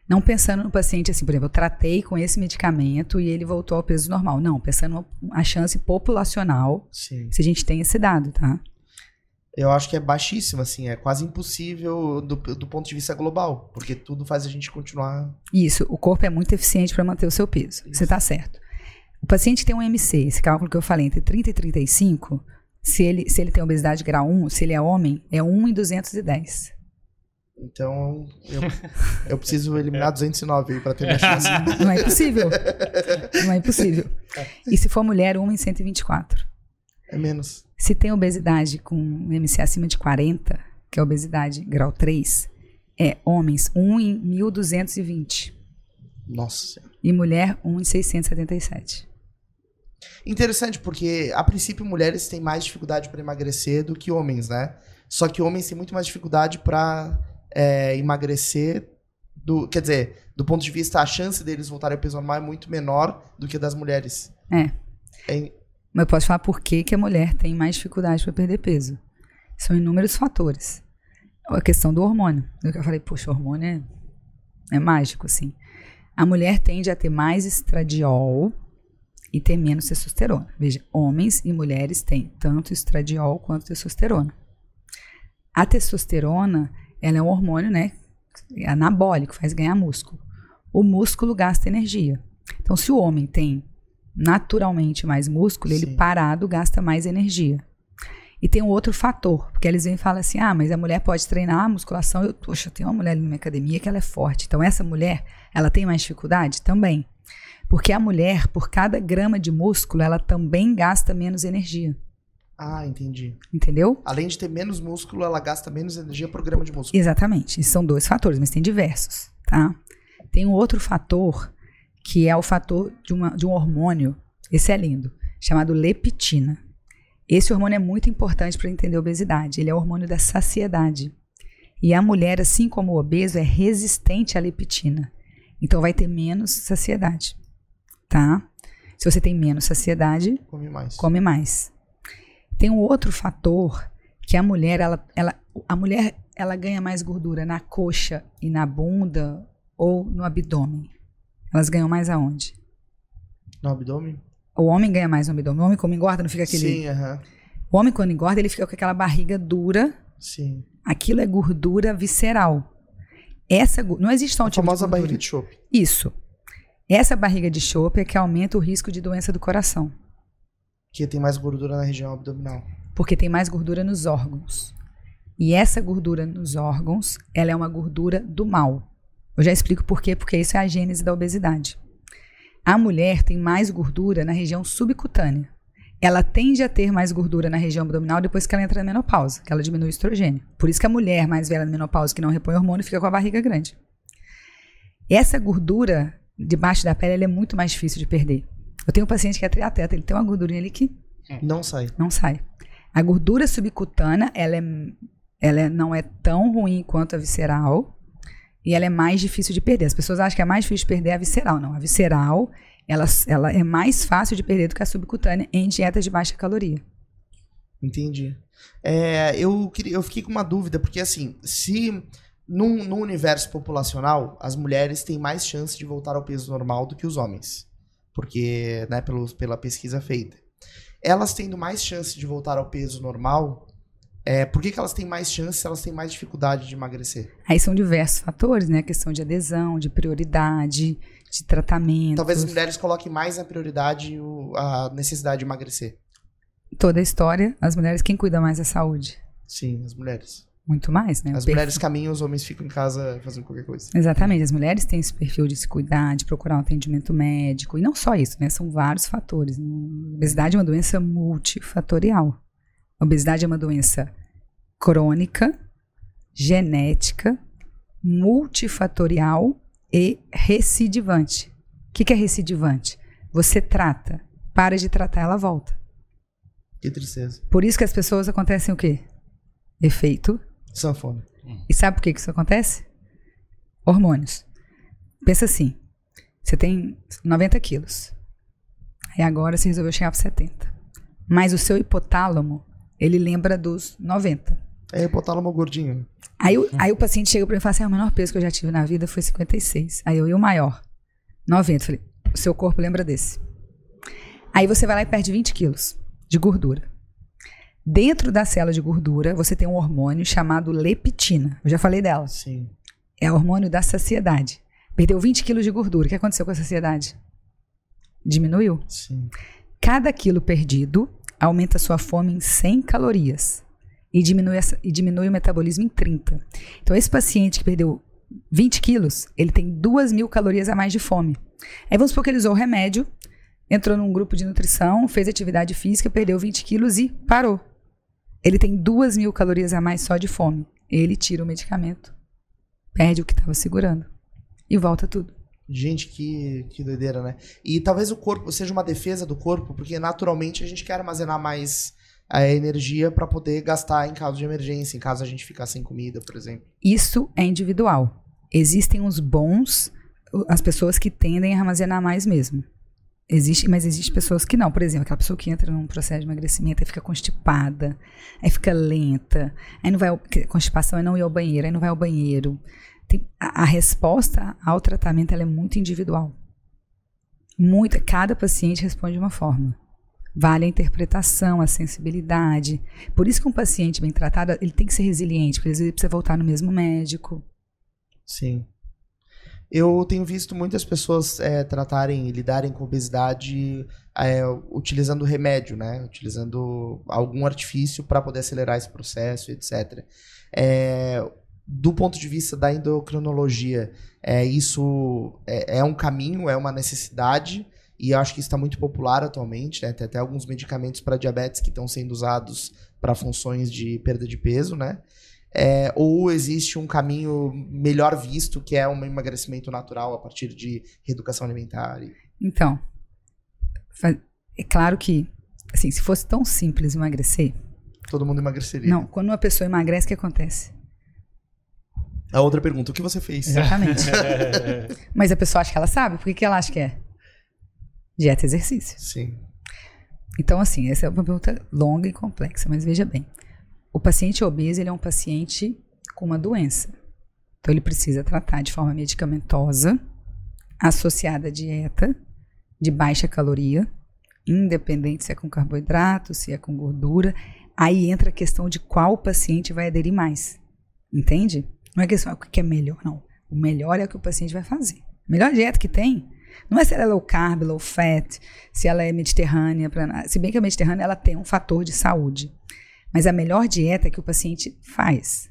Speaker 1: Não pensando no paciente assim, por exemplo, eu tratei com esse medicamento e ele voltou ao peso normal. Não, pensando a chance populacional,
Speaker 2: Sim.
Speaker 1: se a gente tem esse dado, tá?
Speaker 2: Eu acho que é baixíssimo, assim, é quase impossível do, do ponto de vista global, porque tudo faz a gente continuar.
Speaker 1: Isso, o corpo é muito eficiente para manter o seu peso. Você está certo. O paciente tem um MC, esse cálculo que eu falei, entre 30 e 35, se ele, se ele tem obesidade grau 1, se ele é homem, é 1 em 210.
Speaker 2: Então, eu, eu preciso eliminar 209 aí pra ter minha chance.
Speaker 1: Não é impossível. Não é impossível. E se for mulher, 1 em 124.
Speaker 2: É menos.
Speaker 1: Se tem obesidade com um MC acima de 40, que é obesidade grau 3, é homens 1 em 1220
Speaker 2: Nossa Senhora.
Speaker 1: e mulher 1 em 677.
Speaker 2: Interessante, porque a princípio mulheres têm mais dificuldade para emagrecer do que homens, né? Só que homens têm muito mais dificuldade para emagrecer. Do, quer dizer, do ponto de vista, a chance deles voltarem ao peso normal é muito menor do que a das mulheres.
Speaker 1: É.
Speaker 2: É,
Speaker 1: Mas eu posso falar por que, que a mulher tem mais dificuldade para perder peso. São inúmeros fatores. A questão do hormônio. Eu falei, poxa, o hormônio é, é mágico, assim. A mulher tende a ter mais estradiol e ter menos testosterona. Veja, homens e mulheres têm tanto estradiol quanto testosterona. A testosterona, ela é um hormônio, né, anabólico, faz ganhar músculo. O músculo gasta energia. Então, se o homem tem naturalmente mais músculo, ele
Speaker 2: Sim.
Speaker 1: parado gasta mais energia. E tem um outro fator, porque eles vêm e falam assim: ah, mas a mulher pode treinar a musculação. Eu, poxa, tenho uma mulher na minha academia que ela é forte. Então, essa mulher, ela tem mais dificuldade? Também. Porque a mulher, por cada grama de músculo, ela também gasta menos energia.
Speaker 2: Ah, entendi.
Speaker 1: Entendeu?
Speaker 2: Além de ter menos músculo, ela gasta menos energia por grama de músculo.
Speaker 1: Exatamente. São dois fatores, mas tem diversos, tá? Tem um outro fator que é o fator de, uma, de um hormônio, esse é lindo, chamado leptina. Esse hormônio é muito importante para entender a obesidade. Ele é o hormônio da saciedade. E a mulher, assim como o obeso, é resistente à leptina. Então vai ter menos saciedade, tá? Se você tem menos saciedade,
Speaker 2: Come mais.
Speaker 1: come mais. Tem um outro fator que a mulher, ela, ela, a mulher, ela ganha mais gordura na coxa e na bunda ou no abdômen. Elas ganham mais aonde?
Speaker 2: No abdômen?
Speaker 1: O homem ganha mais no abdômen. O homem como engorda não fica aquele.
Speaker 2: Sim, aham.
Speaker 1: O homem quando engorda ele fica com aquela barriga dura.
Speaker 2: Sim.
Speaker 1: Aquilo é gordura visceral. Essa não existe só um
Speaker 2: A
Speaker 1: tipo de
Speaker 2: famosa
Speaker 1: gordura.
Speaker 2: barriga de chope.
Speaker 1: Isso. Essa barriga de chope é que aumenta o risco de doença do coração,
Speaker 2: Que tem mais gordura na região abdominal.
Speaker 1: porque tem mais gordura nos órgãos. E essa gordura nos órgãos, ela é uma gordura do mal. Eu já explico por quê, porque isso é a gênese da obesidade. A mulher tem mais gordura na região subcutânea. Ela tende a ter mais gordura na região abdominal depois que ela entra na menopausa, que ela diminui o estrogênio. Por isso que a mulher mais velha na menopausa que não repõe hormônio fica com a barriga grande. Essa gordura debaixo da pele é muito mais difícil de perder. Eu tenho um paciente que é triatleta, ele tem uma gordurinha ali que
Speaker 2: Não sai.
Speaker 1: não sai. A gordura subcutânea, ela, é, ela é- não é tão ruim quanto a visceral e ela é mais difícil de perder. As pessoas acham que é mais difícil de perder a visceral. Não, a visceral, ela, ela é mais fácil de perder do que a subcutânea em dietas de baixa caloria.
Speaker 2: Entendi. É, eu, eu fiquei com uma dúvida, porque assim, se num universo populacional, as mulheres têm mais chance de voltar ao peso normal do que os homens. Porque, né, pelo, pela pesquisa feita. Elas tendo mais chance de voltar ao peso normal, é, por que, que elas têm mais chance elas têm mais dificuldade de emagrecer?
Speaker 1: Aí são diversos fatores, né? A questão de adesão, de prioridade, de tratamento.
Speaker 2: Talvez as mulheres coloquem mais na prioridade o- a necessidade de emagrecer.
Speaker 1: Toda a história, as mulheres, quem cuida mais da saúde?
Speaker 2: Sim, as mulheres.
Speaker 1: Muito mais, né?
Speaker 2: As
Speaker 1: perfil-
Speaker 2: mulheres caminham, os homens ficam em casa fazendo qualquer coisa.
Speaker 1: Exatamente, as mulheres têm esse perfil de se cuidar, de procurar um atendimento médico, e não só isso, né? São vários fatores. A obesidade é uma doença multifatorial. A obesidade é uma doença crônica, genética, multifatorial e recidivante. O que, que é recidivante? Você trata, para de tratar, ela volta.
Speaker 2: Que tristeza.
Speaker 1: Por isso que as pessoas acontecem o quê? Efeito
Speaker 2: Sanfona.
Speaker 1: e sabe por que que isso acontece? Hormônios. Pensa assim: você tem 90 quilos. Aí agora você resolveu chegar para 70. Mas o seu hipotálamo, ele lembra dos 90.
Speaker 2: É hipotálamo gordinho.
Speaker 1: Aí, o- aí o paciente chega para mim e fala assim: ah, o menor peso que eu já tive na vida foi 56. Aí eu, e o maior? 90. Eu falei: o seu corpo lembra desse. Aí você vai lá e perde 20 quilos de gordura. Dentro da célula de gordura, você tem um hormônio chamado leptina. Eu já falei dela.
Speaker 2: Sim.
Speaker 1: É o hormônio da saciedade. Perdeu 20 quilos de gordura. O que aconteceu com a saciedade? Diminuiu.
Speaker 2: Sim.
Speaker 1: Cada quilo perdido aumenta sua fome em 100 calorias e diminui, e diminui o metabolismo em 30. Então, esse paciente que perdeu 20 quilos, ele tem 2 mil calorias a mais de fome. Aí vamos supor que ele usou o remédio, entrou num grupo de nutrição, fez atividade física, perdeu 20 quilos e parou. Ele tem 2 mil calorias a mais só de fome. Ele tira o medicamento, perde o que estava segurando e volta tudo.
Speaker 2: Gente, que, que doideira, né? E talvez o corpo seja uma defesa do corpo, porque naturalmente a gente quer armazenar mais a energia para poder gastar em caso de emergência, em caso a gente ficar sem comida, por exemplo.
Speaker 1: Isso é individual. Existem os bons, as pessoas que tendem a armazenar mais mesmo. Existe, mas existe pessoas que não. Por exemplo, aquela pessoa que entra num processo de emagrecimento e fica constipada, aí fica lenta, aí não vai constipação é não ir ao banheiro, aí não vai ao banheiro. Tem- a, a resposta ao tratamento é muito individual. Muita, cada paciente responde de uma forma. Vale a interpretação, a sensibilidade. Por isso que um paciente bem tratado, ele tem que ser resiliente, porque às vezes ele precisa voltar no mesmo médico.
Speaker 2: Sim. Eu tenho visto muitas pessoas é, tratarem lidarem com obesidade é, utilizando remédio, né? Utilizando algum artifício para poder acelerar esse processo, etc. É, do ponto de vista da endocrinologia, é, isso é, é um caminho, é uma necessidade, e eu acho que isso está muito popular atualmente, né? Tem até alguns medicamentos para diabetes que estão sendo usados para funções de perda de peso, né? É, ou existe um caminho melhor visto, que é um emagrecimento natural a partir de reeducação alimentar? e-
Speaker 1: Então, é claro que, assim, se fosse tão simples emagrecer,
Speaker 2: Todo mundo emagreceria.
Speaker 1: não, quando uma pessoa emagrece, o que acontece?
Speaker 2: A outra pergunta, o que você fez?
Speaker 1: Exatamente. Mas a pessoa acha que ela sabe, por que, ela acha que é? Dieta e exercício.
Speaker 2: Sim.
Speaker 1: Então, assim, essa é uma pergunta longa e complexa, mas veja bem. O paciente obeso, ele é um paciente com uma doença. Então, ele precisa tratar de forma medicamentosa, associada à dieta, de baixa caloria, independente se é com carboidrato, se é com gordura. Aí entra a questão de qual paciente vai aderir mais. Entende? Não é questão ah, o que é melhor, não. O melhor é o que o paciente vai fazer. A melhor dieta que tem. Não é se ela é low carb, low fat, se ela é mediterrânea. Pra, se bem que a mediterrânea ela tem um fator de saúde. Mas a melhor dieta é que o paciente faz.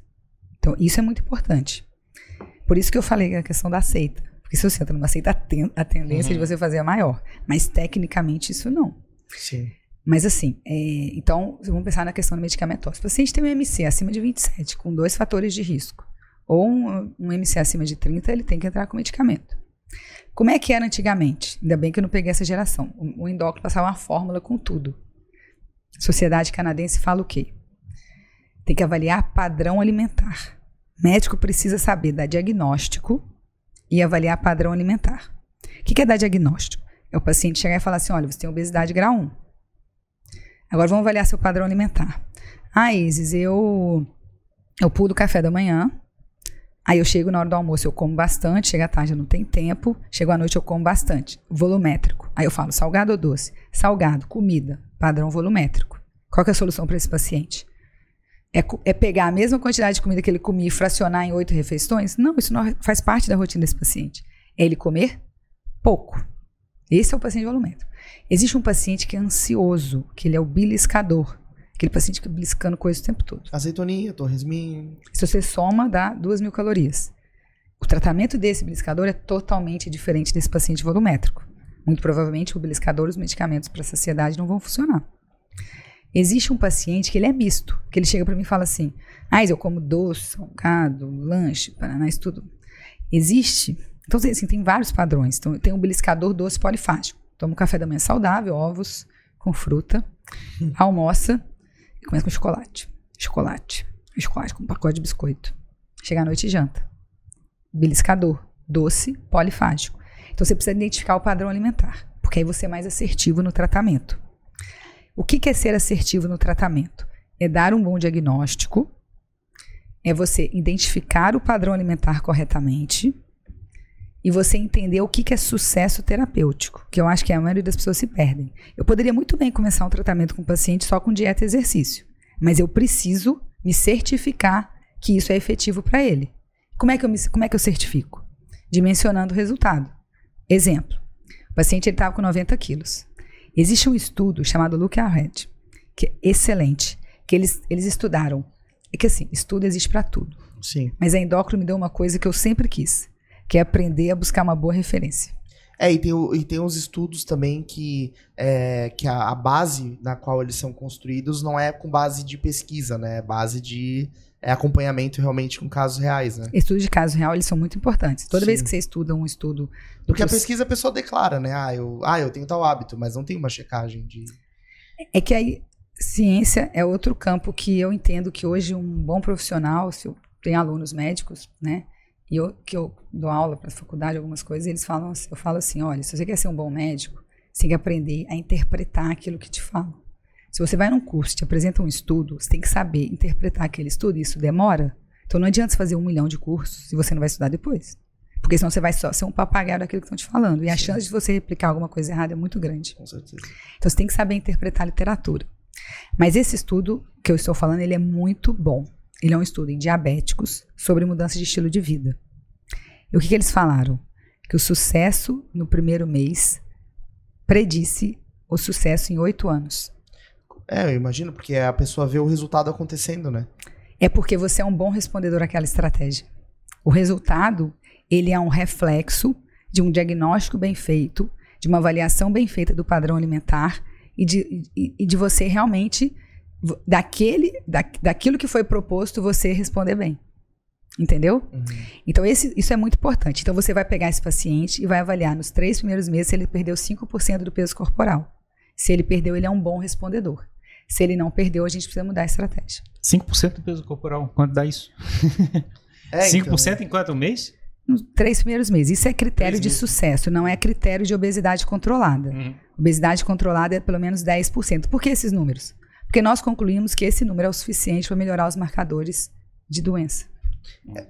Speaker 1: Então, isso é muito importante. Por isso que eu falei a questão da seita. Porque se você entra numa seita, a tendência uhum. de você fazer é maior. Mas tecnicamente isso não.
Speaker 2: Sim.
Speaker 1: Mas assim, é, então, vamos pensar na questão da medicamentosa. Se o paciente tem um MC acima de 27, com dois fatores de risco, ou um, um MC acima de 30, ele tem que entrar com medicamento. Como é que era antigamente? Ainda bem que eu não peguei essa geração. O, endócrino passava uma fórmula com tudo. A sociedade canadense fala o quê? Tem que avaliar padrão alimentar. Médico precisa saber dar diagnóstico e avaliar padrão alimentar. O que é dar diagnóstico? É o paciente chegar e falar assim: olha, você tem obesidade grau 1. Agora vamos avaliar seu padrão alimentar. Ah, Isis, eu, eu pulo o café da manhã, Aí eu chego na hora do almoço, eu como bastante, chega à tarde eu não tenho tempo, chego à noite eu como bastante. Volumétrico. Aí eu falo salgado ou doce? Salgado, comida, padrão volumétrico. Qual é a solução para esse paciente? É, é, pegar a mesma quantidade de comida que ele comia e fracionar em oito refeições? Não, isso não faz parte da rotina desse paciente. É ele comer pouco. Esse é o paciente volumétrico. Existe um paciente que é ansioso, que ele é o beliscador. Aquele paciente que beliscando coisas o tempo todo.
Speaker 2: Azeitoninha, torresminho.
Speaker 1: Se você soma, dá duas mil calorias. O tratamento desse beliscador é totalmente diferente desse paciente volumétrico. Muito provavelmente o beliscador, os medicamentos para saciedade não vão funcionar. Existe um paciente que ele é misto, que ele chega para mim e fala assim: "Ah, eu como doce, salgado, lanche, paraná, isso tudo". Existe. Então assim, tem vários padrões. Então tem um beliscador doce polifágico. Toma um café da manhã saudável, ovos com fruta, hum. almoça Começa com chocolate. Chocolate. Chocolate com um pacote de biscoito. Chega à noite e janta. Beliscador. Doce, polifágico. Então você precisa identificar o padrão alimentar. Porque aí você é mais assertivo no tratamento. O que, é ser assertivo no tratamento? É dar um bom diagnóstico, é você identificar o padrão alimentar corretamente e você entender o que, que é sucesso terapêutico, que eu acho que a maioria das pessoas se perdem. Eu poderia muito bem começar um tratamento com o paciente só com dieta e exercício, mas eu preciso me certificar que isso é efetivo para ele. Como é, que eu me, como é que eu certifico? Dimensionando o resultado. Exemplo: o paciente estava com 90 quilos. Existe um estudo chamado Look Ahead, que é excelente, que eles, eles estudaram. É que assim, estudo existe para tudo.
Speaker 2: Sim.
Speaker 1: Mas a endócrino me deu uma coisa que eu sempre quis que é aprender a buscar uma boa referência.
Speaker 2: É, e tem, e tem uns estudos também que, é, que a, a, base na qual eles são construídos não é com base de pesquisa, né? É base de é, acompanhamento realmente com casos reais, né?
Speaker 1: Estudos de casos real, eles são muito importantes. Toda Sim. vez que você estuda um estudo...
Speaker 2: Porque a pesquisa a pessoa declara, né? Ah eu, ah, eu tenho tal hábito, mas não tem uma checagem de...
Speaker 1: É que aí, ciência é outro campo que eu entendo que hoje um bom profissional, se eu tenho alunos médicos, né? E eu, que eu dou aula para a faculdade, algumas coisas, e eles falam, eu falo assim, olha, se você quer ser um bom médico, você tem que aprender a interpretar aquilo que te falam. Se você vai num curso, te apresenta um estudo, você tem que saber interpretar aquele estudo, e isso demora. Então não adianta você fazer um milhão de cursos se você não vai estudar depois. Porque senão você vai só ser um papagaio daquilo que estão te falando. E a Sim. chance de você replicar alguma coisa errada é muito grande.
Speaker 2: Com certeza.
Speaker 1: Então você tem que saber interpretar a literatura. Mas esse estudo que eu estou falando, ele é muito bom. Ele é um estudo em diabéticos sobre mudança de estilo de vida. E o que, que eles falaram? Que o sucesso no primeiro mês predisse o sucesso em oito anos.
Speaker 2: É, eu imagino, porque a pessoa vê o resultado acontecendo, né?
Speaker 1: É porque você é um bom respondedor àquela estratégia. O resultado, ele é um reflexo de um diagnóstico bem feito, de uma avaliação bem feita do padrão alimentar e de, e, e de você realmente daquele, da, daquilo que foi proposto, você responder bem. Entendeu? Uhum. Então, esse, isso é muito importante. Então, você vai pegar esse paciente e vai avaliar nos três primeiros meses se ele perdeu 5% do peso corporal. Se ele perdeu, ele é um bom respondedor. Se ele não perdeu, a gente precisa mudar a estratégia.
Speaker 3: 5% do peso corporal, quanto dá isso? É, 5% então... em quanto mês?
Speaker 1: Nos três primeiros meses. Isso é critério de sucesso, não é critério de obesidade controlada. Uhum. Obesidade controlada é pelo menos 10%. Por que esses números? Porque nós concluímos que esse número é o suficiente para melhorar os marcadores de doença.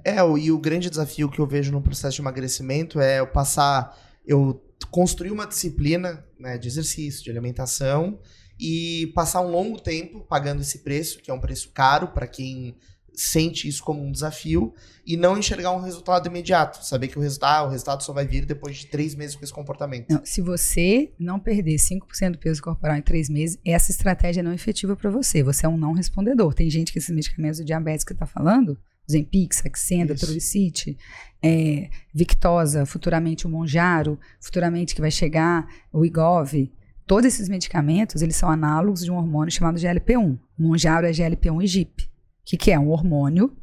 Speaker 2: É, e o grande desafio que eu vejo no processo de emagrecimento é eu passar, eu construir uma disciplina né, de exercício, de alimentação e passar um longo tempo pagando esse preço, que é um preço caro para quem sente isso como um desafio e não enxergar um resultado imediato. Saber que o resultado, o resultado só vai vir depois de três meses com esse comportamento.
Speaker 1: Não, se você não perder 5% do peso corporal em três meses, essa estratégia não é efetiva para você. Você é um não respondedor. Tem gente que esses medicamentos do diabetes que está falando, Zempic, Saxenda, Trulicite, é, Victosa, futuramente o Monjaro, futuramente que vai chegar o Igov, todos esses medicamentos, eles são análogos de um hormônio chamado GLP-1. O Monjaro é GLP-1 e GIP, que, que é um hormônio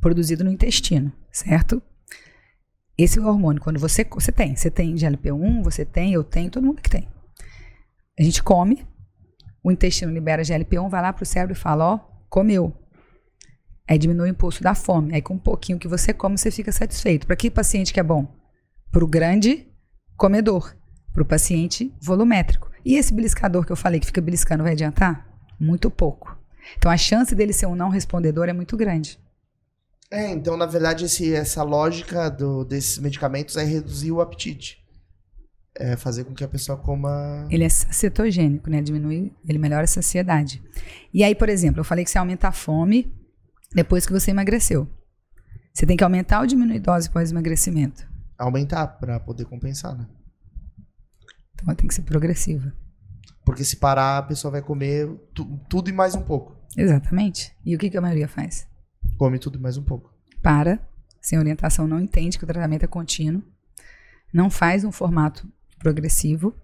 Speaker 1: produzido no intestino, certo? Esse hormônio, quando você, você tem, você tem GLP-1, você tem, eu tenho, todo mundo que tem. A gente come, o intestino libera GLP-1, vai lá para o cérebro e fala, ó, comeu. Aí diminui o impulso da fome. Aí com um pouquinho que você come, você fica satisfeito. Para que paciente que é bom? Para o grande comedor. Para o paciente volumétrico. E esse beliscador que eu falei que fica beliscando vai adiantar? Muito pouco. Então a chance dele ser um não respondedor é muito grande.
Speaker 2: É, então na verdade esse, essa lógica do, desses medicamentos é reduzir o apetite. É fazer com que a pessoa coma.
Speaker 1: Ele é cetogênico, né? Diminui, ele melhora a saciedade. E aí, por exemplo, eu falei que você aumenta a fome depois que você emagreceu. Você tem que aumentar ou diminuir dose pós emagrecimento?
Speaker 2: Aumentar para poder compensar, né?
Speaker 1: Então tem que ser progressiva.
Speaker 2: Porque se parar, a pessoa vai comer tu, tudo e mais um pouco.
Speaker 1: Exatamente. E o que, que a maioria faz?
Speaker 2: Come tudo mais um pouco.
Speaker 1: Para, sem orientação, não entende que o tratamento é contínuo, não faz um formato progressivo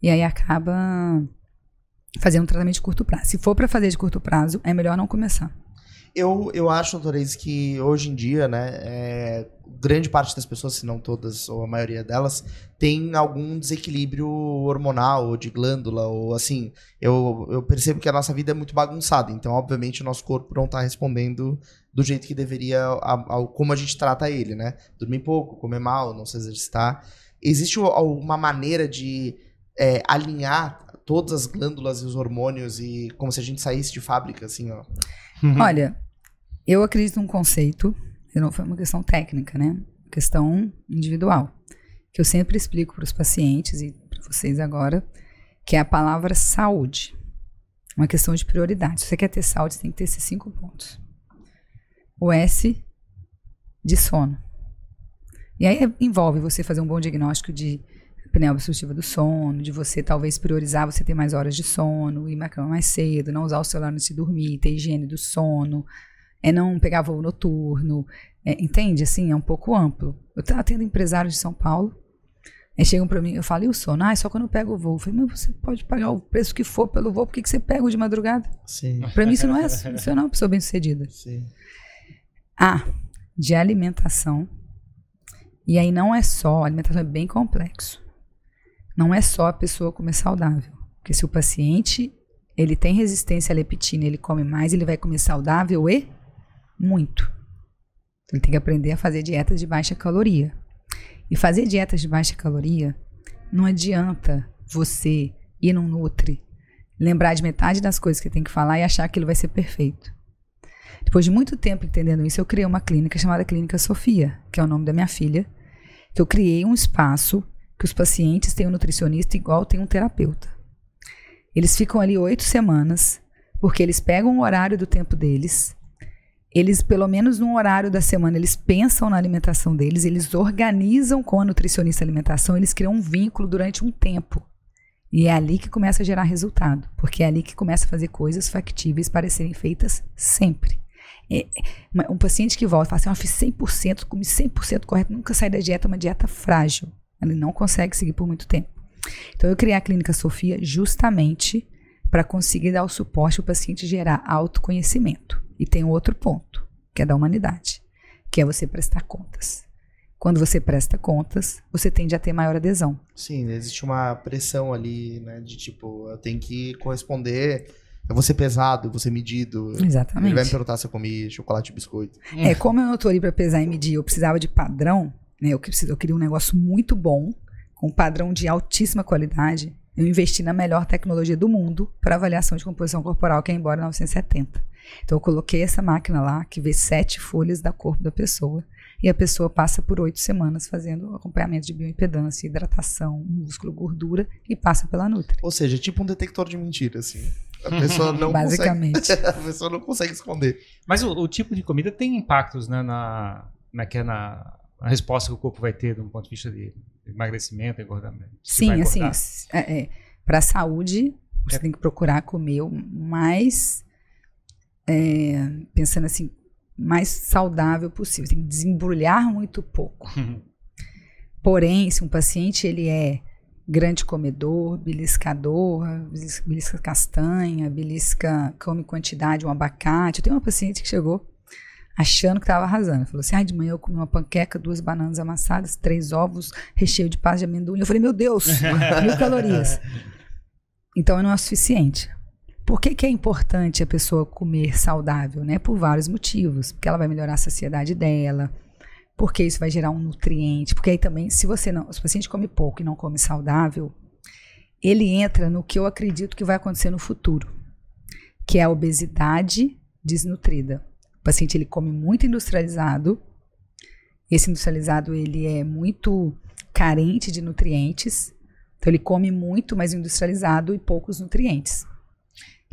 Speaker 1: e aí acaba fazendo um tratamento de curto prazo. Se for para fazer de curto prazo, é melhor não começar.
Speaker 2: Eu, eu acho, doutorês, que hoje em dia, né, é, grande parte das pessoas, se não todas, ou a maioria delas, tem algum desequilíbrio hormonal, ou de glândula, ou assim. Eu, eu percebo que a nossa vida é muito bagunçada, então, obviamente, o nosso corpo não está respondendo do jeito que deveria, ao, como a gente trata ele, né? Dormir pouco, comer mal, não se exercitar. Existe uma maneira de é, alinhar todas as glândulas e os hormônios e como se a gente saísse de fábrica, assim, ó.
Speaker 1: Olha, eu acredito num conceito, não foi uma questão técnica, né? Questão individual, que eu sempre explico para os pacientes e para vocês agora, que é a palavra saúde. Uma questão de prioridade. Se você quer ter saúde, tem que ter esses cinco pontos. O S de sono. E aí envolve você fazer um bom diagnóstico de apneia obstrutiva do sono, de você talvez priorizar você ter mais horas de sono, ir na cama mais cedo, não usar o celular antes de dormir, ter higiene do sono, é não pegar voo noturno, é, entende? Assim, é um pouco amplo. Eu estava tendo empresários de São Paulo, aí chegam para mim, eu falo, e o sono? Ah, é só quando eu pego o voo. Eu falei, mas você pode pagar o preço que for pelo voo, por que, que você pega o de madrugada?
Speaker 2: Sim.
Speaker 1: Para mim isso não é, isso não é uma pessoa bem sucedida.
Speaker 2: Sim.
Speaker 1: Ah, de alimentação. E aí não é só, a alimentação é bem complexo. Não é só a pessoa comer saudável. Porque se o paciente ele tem resistência à leptina, ele come mais, ele vai comer saudável e muito. Ele tem que aprender a fazer dietas de baixa caloria. E fazer dietas de baixa caloria não adianta você ir num Nutri, lembrar de metade das coisas que tem que falar e achar que ele vai ser perfeito. Depois de muito tempo entendendo isso, eu criei uma clínica chamada Clínica Sofia, que é o nome da minha filha, que eu criei um espaço que os pacientes têm um nutricionista igual tem um terapeuta. Eles ficam ali oito semanas, porque eles pegam o horário do tempo deles, eles, pelo menos num horário da semana, eles pensam na alimentação deles, eles organizam com a nutricionista a alimentação, eles criam um vínculo durante um tempo. E é ali que começa a gerar resultado, porque é ali que começa a fazer coisas factíveis para serem feitas sempre. É, um paciente que volta e fala assim, eu fiz 100%, comi 100% correto, nunca sai da dieta, uma dieta frágil. Ele não consegue seguir por muito tempo. Então, eu criei a Clínica Sofia justamente para conseguir dar o suporte para o paciente gerar autoconhecimento. E tem outro ponto, que é da humanidade, que é você prestar contas. Quando você presta contas, você tende a ter maior adesão.
Speaker 2: Sim, existe uma pressão ali, né? De tipo, eu tenho que corresponder. Eu vou ser pesado, eu vou ser medido.
Speaker 1: Exatamente.
Speaker 2: Ele vai me perguntar se eu comi chocolate e biscoito.
Speaker 1: É, como eu não tô ali para pesar e medir, eu precisava de padrão, né? Eu, eu queria um negócio muito bom, com um padrão de altíssima qualidade. Eu investi na melhor tecnologia do mundo para avaliação de composição corporal, que é embora 970. Então eu coloquei essa máquina lá que vê sete folhas da corpo da pessoa e a pessoa passa por oito semanas fazendo acompanhamento de bioimpedância, hidratação, músculo, gordura e passa pela Nutri.
Speaker 2: Ou seja, tipo um detector de mentira, assim. A pessoa não
Speaker 1: Basicamente.
Speaker 2: consegue. A pessoa não consegue esconder.
Speaker 3: Mas o, o tipo de comida tem impactos né, na, na, que é na, na resposta que o corpo vai ter, de um ponto de vista de emagrecimento, engordamento.
Speaker 1: Sim, assim, é, é, para a saúde, você
Speaker 3: É.
Speaker 1: tem que procurar comer o mais, é, pensando assim, mais saudável possível. Tem que desembrulhar muito pouco. Porém, se um paciente ele é grande comedor, beliscador, belis- belisca castanha, belisca, come quantidade, um abacate. Eu tenho uma paciente que chegou achando que estava arrasando. Falou assim, ai, de manhã eu comi uma panqueca, duas bananas amassadas, três ovos, recheio de pasta de amendoim. Eu falei, meu Deus, mil calorias. Então, não é o suficiente. Por que, que é importante a pessoa comer saudável? Né? Por vários motivos. Porque ela vai melhorar a saciedade dela, porque isso vai gerar um nutriente. Porque aí também, se você não, se o paciente come pouco e não come saudável, ele entra no que eu acredito que vai acontecer no futuro, que é a obesidade desnutrida. O paciente ele come muito industrializado. Esse industrializado ele é muito carente de nutrientes. Então ele come muito, mas industrializado e poucos nutrientes.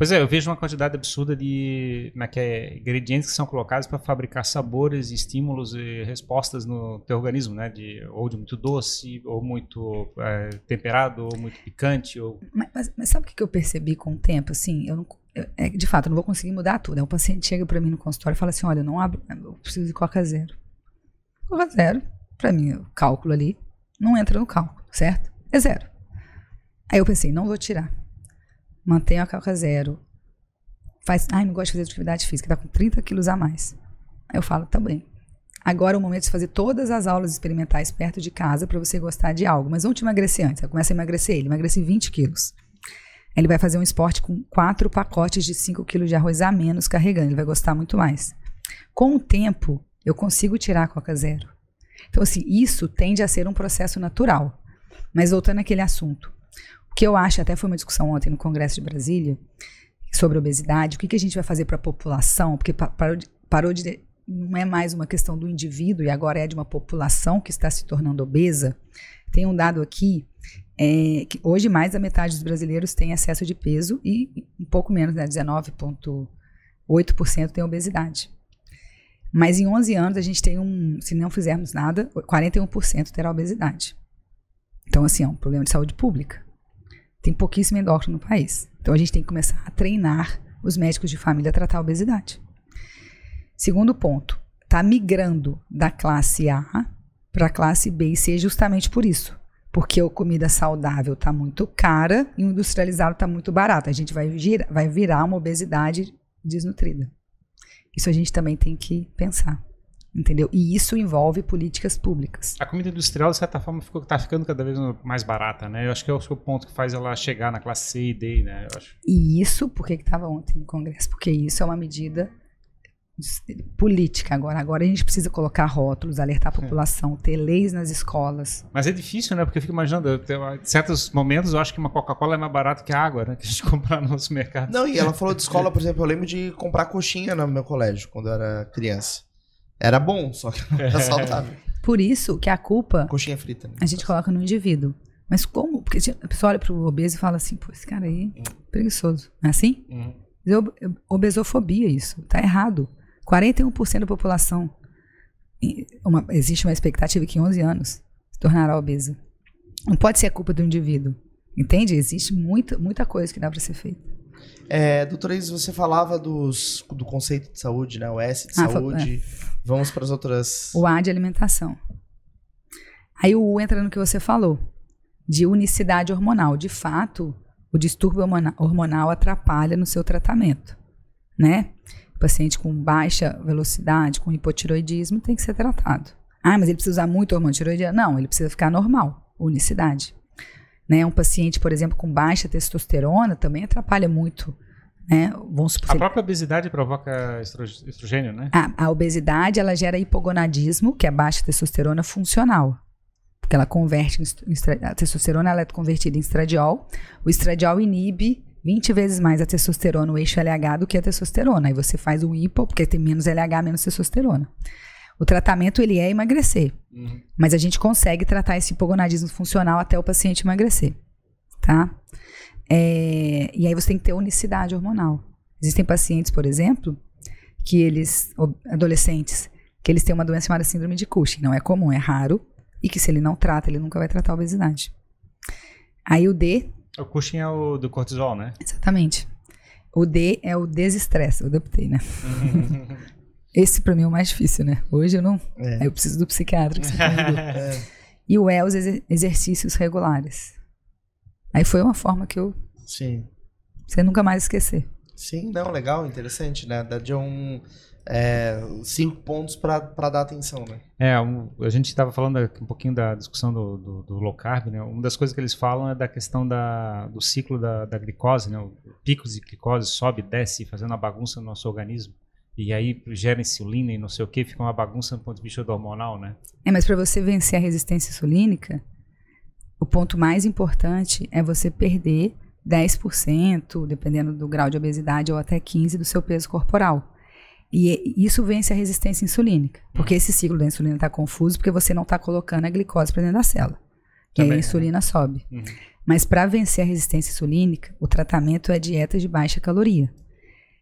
Speaker 3: Pois é, eu vejo uma quantidade absurda de como é que é, ingredientes que são colocados para fabricar sabores, estímulos e respostas no teu organismo, né? De, ou de muito doce, ou muito é, temperado, ou muito picante. Ou...
Speaker 1: Mas, mas- mas sabe o que eu percebi com o tempo? Assim, eu não, eu- é, de fato, eu não vou conseguir mudar tudo. Aí o paciente chega para mim no consultório e fala assim: olha, eu não abro, eu preciso de Coca Zero. Coca Zero, para mim, o cálculo ali não entra no cálculo, certo? É zero. Aí eu pensei: não vou tirar. Mantenho a Coca Zero. Faz, ai, não gosto de fazer atividade física, tá com 30 quilos a mais. Aí eu falo: também. Agora é o momento de fazer todas as aulas experimentais perto de casa para você gostar de algo. Mas vamos te emagrecer antes. Aí começa a emagrecer ele, emagrece 20 quilos. Ele vai fazer um esporte com quatro pacotes de 5 quilos de arroz a menos carregando. Ele vai gostar muito mais. Com o tempo, eu consigo tirar a Coca Zero. Então, assim, isso tende a ser um processo natural. Mas voltando àquele assunto. Que eu acho, até foi uma discussão ontem no Congresso de Brasília, sobre obesidade, o que, que a gente vai fazer para a população, porque pa- parou de, parou de. Não é mais uma questão do indivíduo e agora é de uma população que está se tornando obesa. Tem um dado aqui é, que hoje mais da metade dos brasileiros tem excesso de peso e um pouco menos, né, 19,8% tem obesidade. Mas em 11 anos a gente tem um, se não fizermos nada, 41% terá obesidade. Então, assim, é um problema de saúde pública. Tem pouquíssimo endócrino no país. Então, a gente tem que começar a treinar os médicos de família a tratar a obesidade. Segundo ponto, está migrando da classe A para a classe B e C justamente por isso. Porque a comida saudável está muito cara e o industrializado está muito barato. A gente vai, vai virar uma obesidade desnutrida. Isso a gente também tem que pensar. Entendeu? E isso envolve políticas públicas.
Speaker 3: A comida industrial, de certa forma, ficou, tá ficando cada vez mais barata, né? Eu acho que é o seu ponto que faz ela chegar na classe C e D, né? Eu acho.
Speaker 1: E isso, por que estava ontem no Congresso? Porque isso é uma medida política agora. Agora a gente precisa colocar rótulos, alertar a população, ter leis nas escolas.
Speaker 3: Mas é difícil, né? Porque eu fico imaginando, eu tenho- em certos momentos eu acho que uma Coca-Cola é mais barata que a água, né? Que a gente compra no nosso mercado.
Speaker 2: Não, e ela falou de escola, por exemplo, eu lembro de comprar coxinha no meu colégio, quando eu era criança. Era bom, só que não era saudável.
Speaker 1: Por isso que a culpa
Speaker 2: Coxinha frita. né?
Speaker 1: a gente coloca no indivíduo. Mas como? Porque a pessoa olha pro obeso e fala assim, pô, esse cara aí é preguiçoso. Não é assim? É ob- Obesofobia isso. Tá errado. 41% da população. uma- existe uma expectativa que em 11 anos se tornará obesa. Não pode ser a culpa do indivíduo. Entende? Existe muita, muita coisa que dá para ser feita.
Speaker 2: É, doutora Isis, você falava dos, do conceito de saúde, né? O S de
Speaker 1: Ah, fa-
Speaker 2: saúde. Vamos para as outras.
Speaker 1: O A de alimentação. Aí o U entra no que você falou, de unicidade hormonal. De fato, o distúrbio hormona- hormonal atrapalha no seu tratamento, né? O paciente com baixa velocidade, com hipotiroidismo, tem que ser tratado. Ah, mas ele precisa usar muito hormônio de tiroidia? Não, ele precisa ficar normal, unicidade. Né? Um paciente, por exemplo, com baixa testosterona também atrapalha muito, né? Vamos supor,
Speaker 3: A própria obesidade provoca estro- estrogênio, né?
Speaker 1: a, a obesidade ela gera hipogonadismo, que é baixa testosterona funcional. Porque ela converte em a testosterona ela é convertida em estradiol. O estradiol inibe 20 vezes mais a testosterona, o eixo LH, do que a testosterona. Aí você faz o hipo, porque tem menos LH, menos testosterona. O tratamento ele é emagrecer,
Speaker 3: Uhum.
Speaker 1: mas a gente consegue tratar esse hipogonadismo funcional até o paciente emagrecer, tá? É, e aí você tem que ter unicidade hormonal. Existem pacientes, por exemplo, que eles, adolescentes, que eles têm uma doença chamada síndrome de Cushing. Não é comum, é raro. E que se ele não trata, ele nunca vai tratar a obesidade. Aí o D,
Speaker 3: O Cushing é o do cortisol, né?
Speaker 1: exatamente. O D é o desestresse, eu adaptei, né? Esse pra mim é o mais difícil, né? Hoje eu não.
Speaker 2: É.
Speaker 1: Aí eu preciso do psiquiatra. Que você convidou. E o E, os exer- exercícios regulares. Aí foi uma forma que eu.
Speaker 2: Sim.
Speaker 1: Você nunca mais esquecer.
Speaker 2: Sim, não, legal, interessante, né? Dá de um. é, cinco pontos pra pra dar atenção, né?
Speaker 3: É, um- a gente estava falando aqui um pouquinho da discussão do, do, do low carb, né? Uma das coisas que eles falam é da questão da, do ciclo da, da glicose, né? O pico de glicose sobe, desce, fazendo uma bagunça no nosso organismo. E aí gera insulina e não sei o que, fica uma bagunça do ponto de vista do hormonal, né?
Speaker 1: É, mas para você vencer a resistência insulínica, o ponto mais importante é você perder 10%, dependendo do grau de obesidade, ou até 15% do seu peso corporal. E isso vence a resistência insulínica. Porque esse ciclo da insulina está confuso porque você não está colocando a glicose para dentro da célula. E aí a insulina sobe.
Speaker 3: Uhum.
Speaker 1: Mas para vencer a resistência insulínica, o tratamento é dieta de baixa caloria.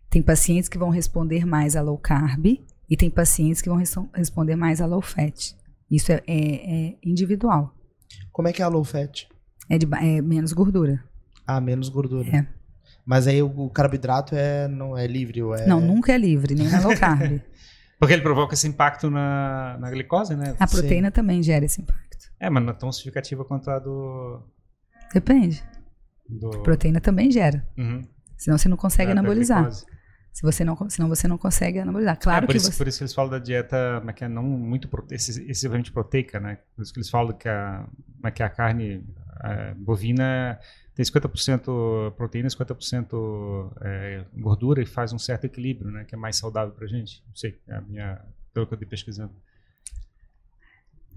Speaker 1: Tem pacientes que vão responder mais a low carb e tem pacientes que vão res- responder mais a low fat. Isso é, é- é individual.
Speaker 2: Como é que é a low fat?
Speaker 1: É, de, é menos gordura.
Speaker 2: Ah, menos gordura.
Speaker 1: É.
Speaker 2: Mas aí o, o carboidrato é, não é livre ou é.
Speaker 1: Não, nunca é livre, nem na low carb.
Speaker 3: Porque ele provoca esse impacto na, na glicose, né?
Speaker 1: A proteína também gera esse impacto.
Speaker 3: É, mas não é tão significativa quanto a do.
Speaker 1: Depende.
Speaker 3: do...
Speaker 1: A proteína também gera.
Speaker 3: Uhum.
Speaker 1: Senão você não consegue
Speaker 3: da
Speaker 1: anabolizar. Se você não, senão você não consegue anabolizar. Claro
Speaker 3: é, por
Speaker 1: que
Speaker 3: isso,
Speaker 1: você.
Speaker 3: por isso que eles falam da dieta, como é que é, não muito excessivamente proteica, né? Por isso que eles falam que a, como é que é a carne eh, bovina tem 50% proteína, 50% eh, gordura e faz um certo equilíbrio, né? Que é mais saudável pra gente. Não sei, é a minha, pelo que eu estou pesquisando.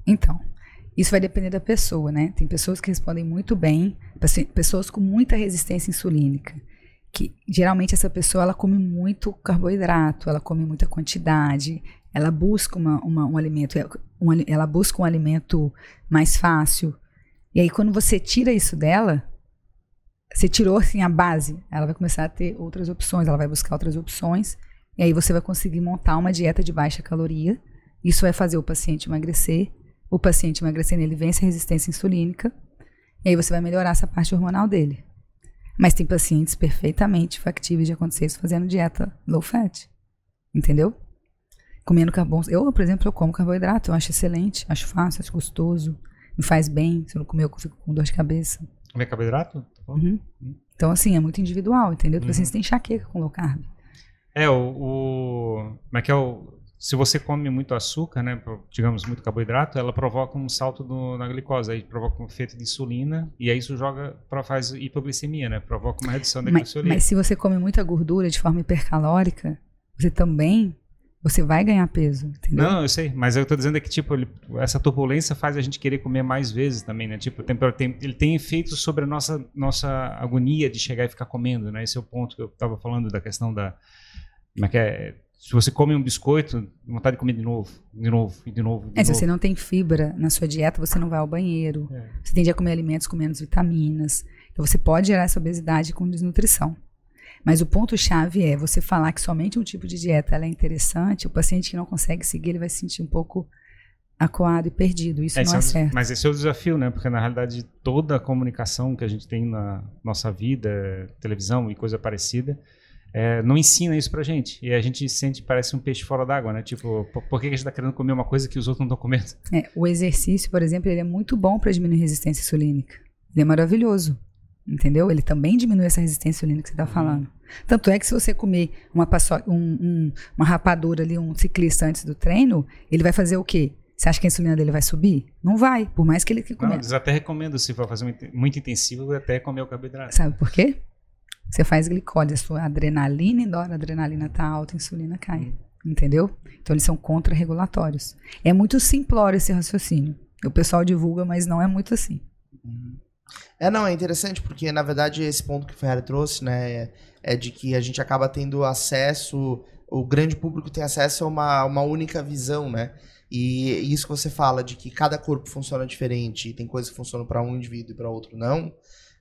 Speaker 1: Então, isso vai depender da pessoa, né? Tem pessoas que respondem muito bem, pessoas com muita resistência insulínica, que geralmente essa pessoa ela come muito carboidrato, ela come muita quantidade, ela busca uma, uma- um alimento, um ali- ela busca um alimento mais fácil. E aí quando você tira isso dela, você tirou assim a base, ela vai começar a ter outras opções, ela vai buscar outras opções, e aí você vai conseguir montar uma dieta de baixa caloria. Isso vai fazer o paciente emagrecer. O paciente emagrecendo, ele vence a resistência insulínica. E aí você vai melhorar essa parte hormonal dele. Mas tem pacientes perfeitamente factíveis de acontecer isso fazendo dieta low fat. Entendeu? Comendo carbono. Eu, por exemplo, eu como carboidrato. Eu acho excelente, acho fácil, acho gostoso. Me faz bem. Se eu não comer, eu fico com dor de cabeça.
Speaker 3: Comer carboidrato? Tá falando?
Speaker 1: Uhum. Então, assim, é muito individual, entendeu? Tem pacientes que têm enxaqueca com low carb.
Speaker 3: É, o, o. Como é que é o. Se você come muito açúcar, né, digamos, muito carboidrato, ela provoca um salto do- na glicose, aí provoca um efeito de insulina, e aí isso joga, pra, faz hipoglicemia, né, provoca uma redução da
Speaker 1: Mas,
Speaker 3: glicemia.
Speaker 1: mas se você come muita gordura de forma hipercalórica, você também você vai ganhar peso, entendeu?
Speaker 3: Não, eu sei, mas eu tô dizendo é que, tipo, ele- essa turbulência faz a gente querer comer mais vezes também, né? Tipo, tem, tem- ele tem efeitos sobre a nossa, nossa agonia de chegar e ficar comendo, né? Esse é o ponto que eu tava falando da questão da. Como é que é? Se você come um biscoito, vontade de comer de novo, de novo, e de novo. De
Speaker 1: É, se
Speaker 3: novo.
Speaker 1: você não tem fibra na sua dieta, você não vai ao banheiro.
Speaker 3: É.
Speaker 1: Você tende a comer alimentos com menos vitaminas. Então você pode gerar essa obesidade com desnutrição. Mas o ponto-chave é você falar que somente um tipo de dieta é interessante, o paciente que não consegue seguir, ele vai se sentir um pouco acuado e perdido. Isso
Speaker 3: É,
Speaker 1: não
Speaker 3: esse
Speaker 1: é
Speaker 3: o-
Speaker 1: certo.
Speaker 3: Mas esse é o desafio, né? Porque na realidade toda a comunicação que a gente tem na nossa vida, televisão e coisa parecida, é, não ensina isso pra gente. E a gente sente, parece um peixe fora d'água, né? Tipo, por, que a gente tá querendo comer uma coisa que os outros não estão comendo?
Speaker 1: É, o exercício, por exemplo, ele é muito bom para diminuir a resistência insulínica. Ele é maravilhoso. Entendeu? Ele também diminui essa resistência insulínica que você está falando. Tanto é que se você comer uma, um- um- uma rapadura ali, um ciclista antes do treino, ele vai fazer o quê? Você acha que a insulina dele vai subir? Não vai, por mais que ele que
Speaker 3: Não,
Speaker 1: come.
Speaker 3: eles até recomendam, se for fazer muito- muito intensivo, até comer o carboidrato.
Speaker 1: Sabe por quê? Você faz glicose, a sua adrenalina e noradrenalina tá alta, a insulina cai. Entendeu? Então eles são contra-regulatórios. É muito simplório esse raciocínio. O pessoal divulga, mas não é muito assim.
Speaker 2: É, não, é interessante porque, na verdade, esse ponto que o Ferrari trouxe, né, é, é de que a gente acaba tendo acesso, o grande público tem acesso a uma, uma única visão, né? E isso que você fala de que cada corpo funciona diferente, e tem coisas que funcionam para um indivíduo e para outro não,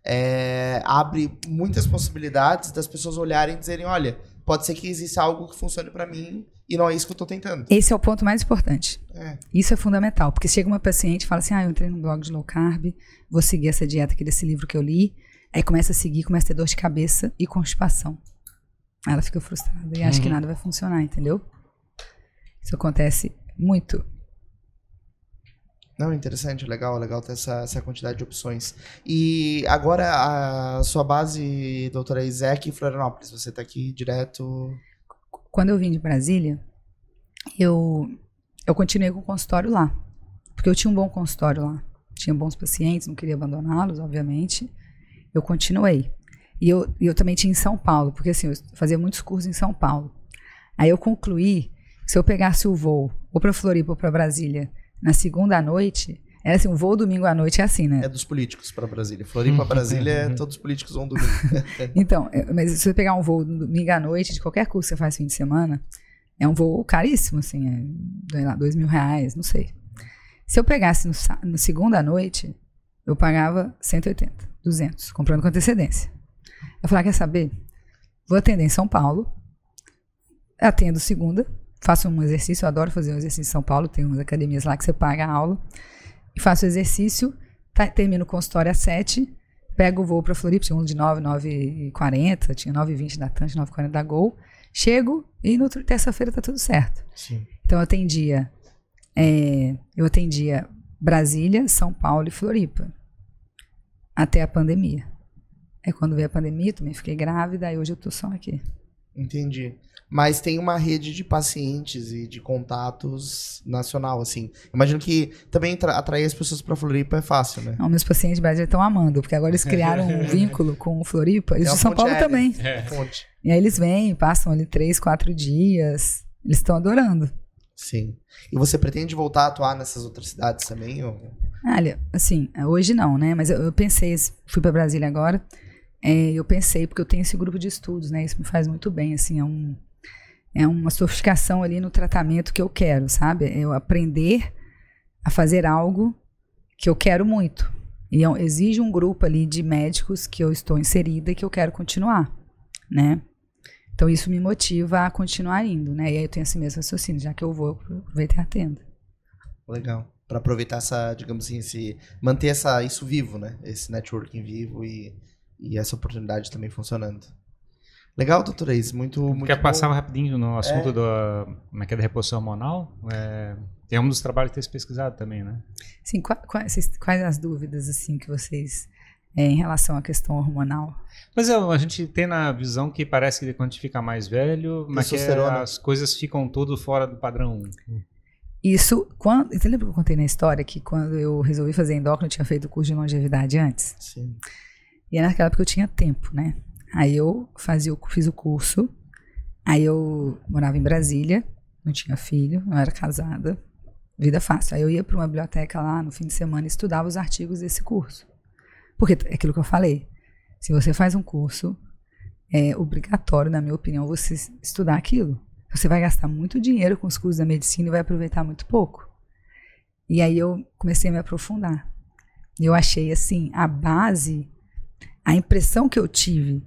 Speaker 2: é, abre muitas possibilidades das pessoas olharem e dizerem, olha, pode ser que exista algo que funcione para mim e não é isso que eu tô tentando.
Speaker 1: Esse é o ponto mais importante.
Speaker 2: É.
Speaker 1: Isso é fundamental, porque chega uma paciente e fala assim: ah, eu entrei no blog de low carb, vou seguir essa dieta aqui desse livro que eu li. Aí começa a seguir, começa a ter dor de cabeça e constipação. Aí ela fica frustrada e acha que
Speaker 3: Uhum.
Speaker 1: nada vai funcionar, entendeu? Isso acontece muito.
Speaker 2: Não, interessante, legal, legal ter essa, essa quantidade de opções. E agora a sua base, doutora Isaac, em Florianópolis, você tá aqui direto.
Speaker 1: Quando eu vim de Brasília, eu, eu continuei com o consultório lá. Porque eu tinha um bom consultório lá. Tinha bons pacientes, não queria abandoná-los, obviamente. Eu continuei. E eu, eu também tinha em São Paulo, porque assim, eu fazia muitos cursos em São Paulo. Aí eu concluí que se eu pegasse o voo ou para Floripa ou para Brasília na segunda noite, era assim, um voo domingo à noite é assim, né?
Speaker 2: É dos políticos para Brasília. Floripa, Brasília, todos os políticos vão domingo.
Speaker 1: Então, é, mas se você pegar um voo no domingo à noite, de qualquer curso que você faz fim de semana, é um voo caríssimo, assim, é, sei lá, dois mil reais, não sei. Se eu pegasse no, no segunda à noite, eu pagava 180, 200, comprando com antecedência. Eu falei, ah, quer saber? Vou atender em São Paulo, atendo segunda, faço um exercício, eu adoro fazer um exercício em São Paulo, tem umas academias lá que você paga a aula, e faço o exercício, tá- termino o consultório às 7, pego o voo para Floripa, tinha um de 9, 9h40, tinha 9h20 da Tante, 9h40 da Gol, chego e no terça-feira tá tudo certo.
Speaker 2: Sim.
Speaker 1: Então eu atendia, é, eu atendia Brasília, São Paulo e Floripa até a pandemia. É quando veio a pandemia, também fiquei grávida, e hoje eu tô só aqui.
Speaker 2: Entendi. Mas tem uma rede de pacientes e de contatos nacional, assim. Imagino que também tra- atrair as pessoas para Floripa é fácil, né?
Speaker 1: Não, meus pacientes de Brasília estão amando, porque agora eles criaram um vínculo com o Floripa, e
Speaker 2: É
Speaker 1: de São Paulo
Speaker 2: aérea.
Speaker 1: também.
Speaker 3: É.
Speaker 2: Fonte.
Speaker 1: E aí eles vêm, passam ali três, quatro dias, eles estão adorando.
Speaker 2: Sim. E você pretende voltar a atuar nessas outras cidades também? Ou...
Speaker 1: Olha, assim, hoje não, né? Mas eu, eu pensei, fui para Brasília agora, é, eu pensei, porque eu tenho esse grupo de estudos, né? Isso me faz muito bem, assim, é, um, é uma sofisticação ali no tratamento que eu quero, sabe? É Eu aprender a fazer algo que eu quero muito. E é um- exige um grupo ali de médicos que eu estou inserida e que eu quero continuar, né? Então isso me motiva a continuar indo, né? E aí eu tenho esse mesmo raciocínio, já que eu vou, eu aproveito e atendo.
Speaker 2: Legal. Para aproveitar essa, digamos assim, esse, manter essa, isso vivo, né? Esse networking vivo e, e essa oportunidade também funcionando. Legal, doutora Is. Muito, muito
Speaker 3: Quer
Speaker 2: bom.
Speaker 3: passar rapidinho no assunto da, como é que é, da reposição hormonal? É, tem um dos trabalhos que tem pesquisado também, né?
Speaker 1: Sim, qua- quais, vocês- quais as dúvidas assim que vocês é, em relação à questão hormonal?
Speaker 3: Mas é, a gente tem na visão que parece que quando a gente fica mais velho, mas que é,
Speaker 2: Testosterona.
Speaker 3: as coisas ficam tudo fora do padrão.
Speaker 1: Isso, quando, você lembra que eu contei na história que quando eu resolvi fazer endócrino, eu tinha feito o curso de longevidade antes?
Speaker 2: Sim.
Speaker 1: E naquela época eu tinha tempo, né? Aí eu fazia, fiz o curso, aí eu morava em Brasília, não tinha filho, não era casada, vida fácil. Aí eu ia para uma biblioteca lá no fim de semana e estudava os artigos desse curso. Porque é aquilo que eu falei, se você faz um curso, é obrigatório, na minha opinião, você estudar aquilo. Você vai gastar muito dinheiro com os cursos da medicina e vai aproveitar muito pouco. E aí eu comecei a me aprofundar. E eu achei assim, a base, a impressão que eu tive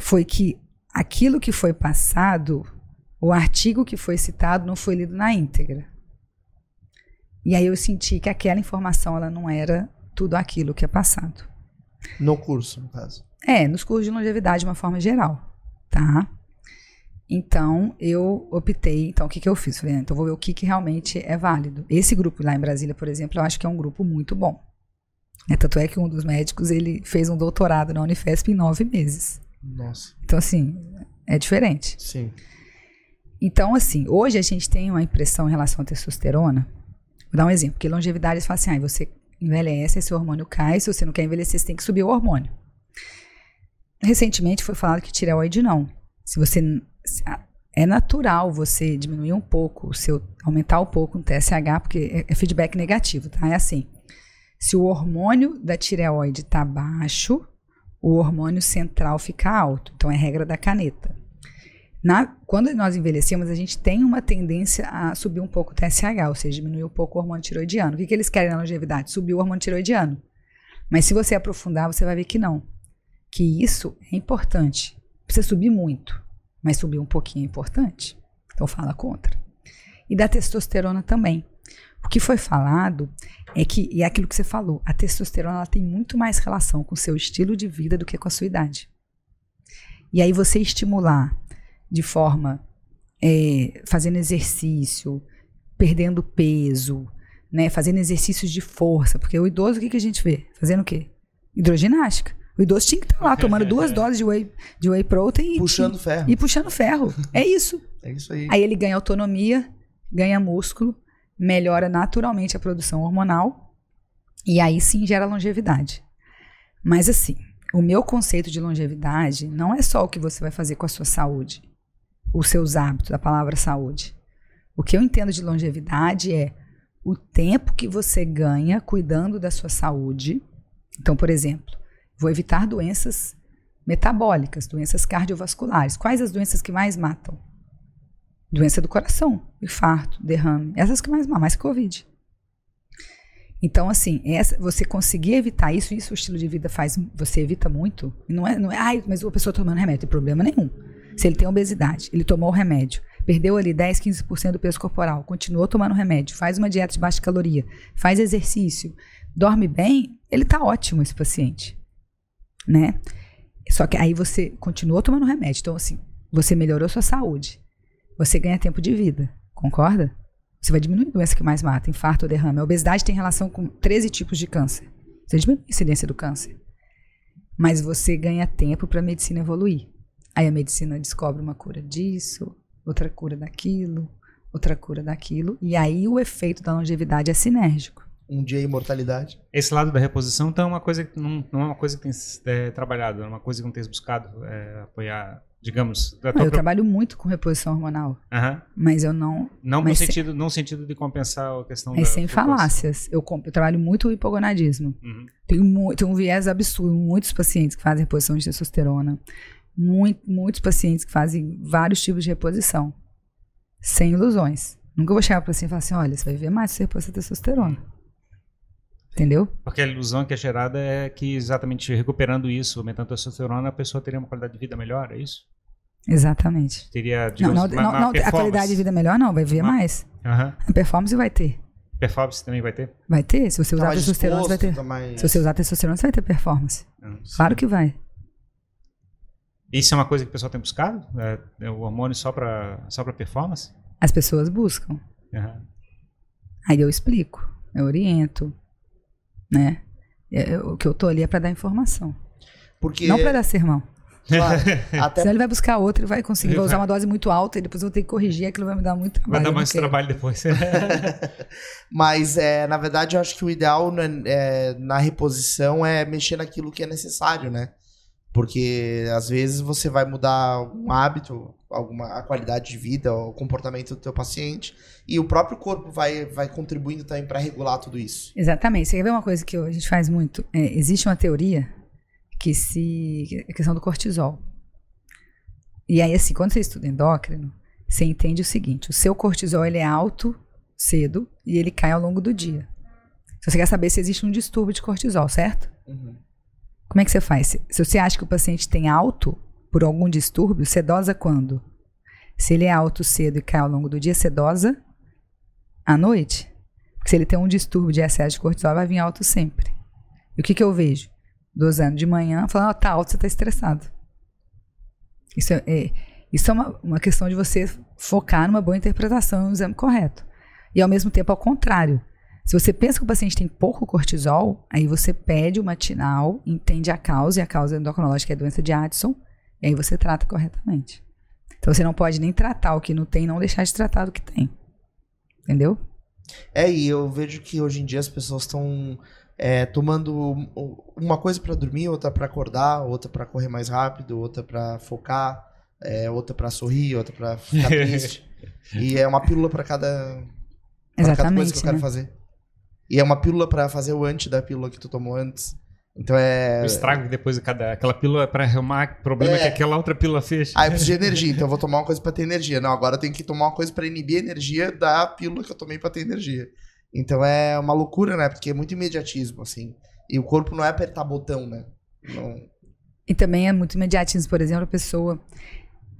Speaker 1: foi que aquilo que foi passado, o artigo que foi citado não foi lido na íntegra. E aí eu senti que aquela informação ela não era tudo aquilo que é passado.
Speaker 2: No curso, no caso.
Speaker 1: É, nos cursos de longevidade de uma forma geral, tá? Então, eu optei, então o que, que eu fiz? Falei, ah, então vou ver o que, que realmente é válido. Esse grupo lá em Brasília, por exemplo, eu acho que é um grupo muito bom. É, tanto é que um dos médicos, ele fez um doutorado na Unifesp em nove meses.
Speaker 2: Nossa.
Speaker 1: Então, assim, é diferente.
Speaker 2: Sim.
Speaker 1: Então, assim, hoje a gente tem uma impressão em relação à testosterona. Vou dar um exemplo, porque longevidade eles falam assim, ah, você envelhece, esse hormônio cai, se você não quer envelhecer, você tem que subir o hormônio. Recentemente foi falado que tireoide não. Se você é natural você diminuir um pouco, o seu aumentar um pouco no TSH, porque é, é feedback negativo, tá? É assim. Se o hormônio da tireoide está baixo, o hormônio central fica alto. Então é regra da caneta. Na- quando nós envelhecemos, a gente tem uma tendência a subir um pouco o TSH, ou seja, diminuir um pouco o hormônio tiroidiano. O que, que eles querem na longevidade? Subir o hormônio tiroidiano. Mas se você aprofundar, você vai ver que não. Que isso é importante. Precisa subir muito, mas subir um pouquinho é importante. Então fala contra. E da testosterona também. O que foi falado é que, e é aquilo que você falou, a testosterona ela tem muito mais relação com o seu estilo de vida do que com a sua idade. E aí você estimular de forma é, fazendo exercício, perdendo peso, né, fazendo exercícios de força, porque o idoso o que, que a gente vê? Fazendo o quê? Hidroginástica. O idoso tinha que estar lá tomando duas doses de whey, de whey protein
Speaker 2: puxando
Speaker 1: e,
Speaker 2: ferro.
Speaker 1: E puxando ferro. É isso.
Speaker 2: É isso aí.
Speaker 1: Aí ele ganha autonomia, ganha músculo, melhora naturalmente a produção hormonal e aí sim gera longevidade. Mas assim, o meu conceito de longevidade não é só o que você vai fazer com a sua saúde, os seus hábitos, a palavra saúde. O que eu entendo de longevidade é o tempo que você ganha cuidando da sua saúde. Então, por exemplo, vou evitar doenças metabólicas, doenças cardiovasculares. Quais as doenças que mais matam? Doença do coração, infarto, derrame. Essas que mais mais que Covid. Então, assim, essa, você conseguir evitar isso, isso o estilo de vida faz, você evita muito. Não é, não é, ai, mas a pessoa tomando remédio, tem problema nenhum. Se ele tem obesidade, ele tomou o remédio, perdeu ali 10, 15% do peso corporal, continuou tomando remédio, faz uma dieta de baixa caloria, faz exercício, dorme bem, ele tá ótimo esse paciente, né? Só que aí você continuou tomando remédio, então assim, você melhorou sua saúde, você ganha tempo de vida, concorda? Você vai diminuir a doença que mais mata, infarto ou derrame. A obesidade tem relação com 13 tipos de câncer. Você diminui a incidência do câncer. Mas você ganha tempo para a medicina evoluir. Aí a medicina descobre uma cura disso, outra cura daquilo, outra cura daquilo. E aí o efeito da longevidade é sinérgico.
Speaker 2: Um dia a imortalidade.
Speaker 3: Esse lado da reposição então é uma coisa que não, não é uma coisa que tem é, trabalhado, é uma coisa que não tem buscado é, apoiar digamos.
Speaker 1: eu pro... trabalho muito com reposição hormonal.
Speaker 3: Uhum.
Speaker 1: Mas eu não.
Speaker 3: Não no sentido, sem... no sentido de compensar a questão
Speaker 1: é da. sem falácias. Eu, eu, trabalho muito o hipogonadismo. Uhum. Tenho, tenho um viés absurdo. Muitos pacientes que fazem reposição de testosterona. Muito, muitos pacientes que fazem vários tipos de reposição. Sem ilusões. Nunca vou chegar para você e falar assim: olha, você vai ver mais se você repor essa testosterona. Entendeu?
Speaker 3: Porque a ilusão que é gerada é que exatamente recuperando isso, aumentando a testosterona, a pessoa teria uma qualidade de vida melhor, é isso?
Speaker 1: Exatamente.
Speaker 3: Teria, digamos,
Speaker 1: não, não, não, a qualidade de vida melhor não, vai ver uma... mais.
Speaker 3: Uhum.
Speaker 1: A performance vai ter.
Speaker 3: Performance também vai ter?
Speaker 1: Vai ter. Se você usar tá testosterona, você vai ter.
Speaker 2: Tá mais...
Speaker 1: Se você usar testosterona, você vai ter performance. Uhum, claro que vai.
Speaker 3: Isso é uma coisa que o pessoal tem buscado? É, é o hormônio só para só performance?
Speaker 1: As pessoas buscam.
Speaker 3: Uhum.
Speaker 1: Aí eu explico, eu oriento, né? É, o que eu tô ali é para dar informação.
Speaker 2: Porque...
Speaker 1: Não para dar sermão.
Speaker 2: Claro,
Speaker 1: até... Senão ele vai buscar outro e vai conseguir. Vai usar uma dose muito alta e depois eu vou ter que corrigir, aquilo vai me dar muito trabalho.
Speaker 3: Vai dar mais trabalho depois.
Speaker 2: Mas, é, na verdade, eu acho que o ideal na, é, na reposição é mexer naquilo que é necessário, né? Porque às vezes você vai mudar um hábito, alguma a qualidade de vida, o comportamento do teu paciente, e o próprio corpo vai, vai contribuindo também para regular tudo isso.
Speaker 1: Exatamente. Você quer ver uma coisa que a gente faz muito? É, existe uma teoria que se a questão do cortisol. E aí assim, quando você estuda endócrino, você entende o seguinte: o seu cortisol ele é alto cedo e ele cai ao longo do dia. Se você quer saber se existe um distúrbio de cortisol, certo?
Speaker 2: Uhum.
Speaker 1: Como é que você faz? Se, se você acha que o paciente tem alto por algum distúrbio, você dosa quando? Se ele é alto cedo e cai ao longo do dia, você dosa à noite. Porque se ele tem um distúrbio de excesso de cortisol, vai vir alto sempre. E o que, que eu vejo? Dosando de manhã, falando, oh, tá alto, você tá estressado. Isso é, é isso é uma, uma questão de você focar numa boa interpretação e um exame correto. E ao mesmo tempo, ao contrário. Se você pensa que o paciente tem pouco cortisol, aí você pede o matinal, entende a causa, e a causa endocrinológica é a doença de Addison, e aí você trata corretamente. Então você não pode nem tratar o que não tem não deixar de tratar o que tem. Entendeu?
Speaker 2: É, e eu vejo que hoje em dia as pessoas estão é, tomando uma coisa para dormir, outra para acordar, outra para correr mais rápido, outra para focar, é, outra para sorrir, outra para ficar triste. e é uma pílula para cada, pra cada coisa que eu quero né? fazer. E é uma pílula para fazer o anti da pílula que tu tomou antes. Então é.
Speaker 3: O estrago depois de cada. Aquela pílula é para arrumar problema é. que aquela outra pílula fez.
Speaker 2: Ah, eu preciso de energia, então eu vou tomar uma coisa para ter energia. Não, agora eu tenho que tomar uma coisa para inibir a energia da pílula que eu tomei para ter energia. Então é uma loucura, né? Porque é muito imediatismo, assim. E o corpo não é apertar botão, né? Não...
Speaker 1: E também é muito imediatismo, por exemplo, a pessoa.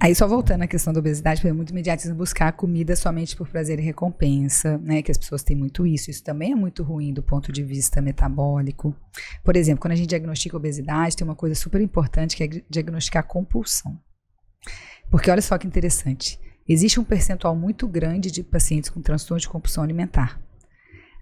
Speaker 1: Aí só voltando à questão da obesidade, é muito imediatismo buscar comida somente por prazer e recompensa, né? Que as pessoas têm muito isso. Isso também é muito ruim do ponto de vista metabólico. Por exemplo, quando a gente diagnostica obesidade, tem uma coisa super importante que é diagnosticar compulsão. Porque olha só que interessante. Existe um percentual muito grande de pacientes com transtorno de compulsão alimentar.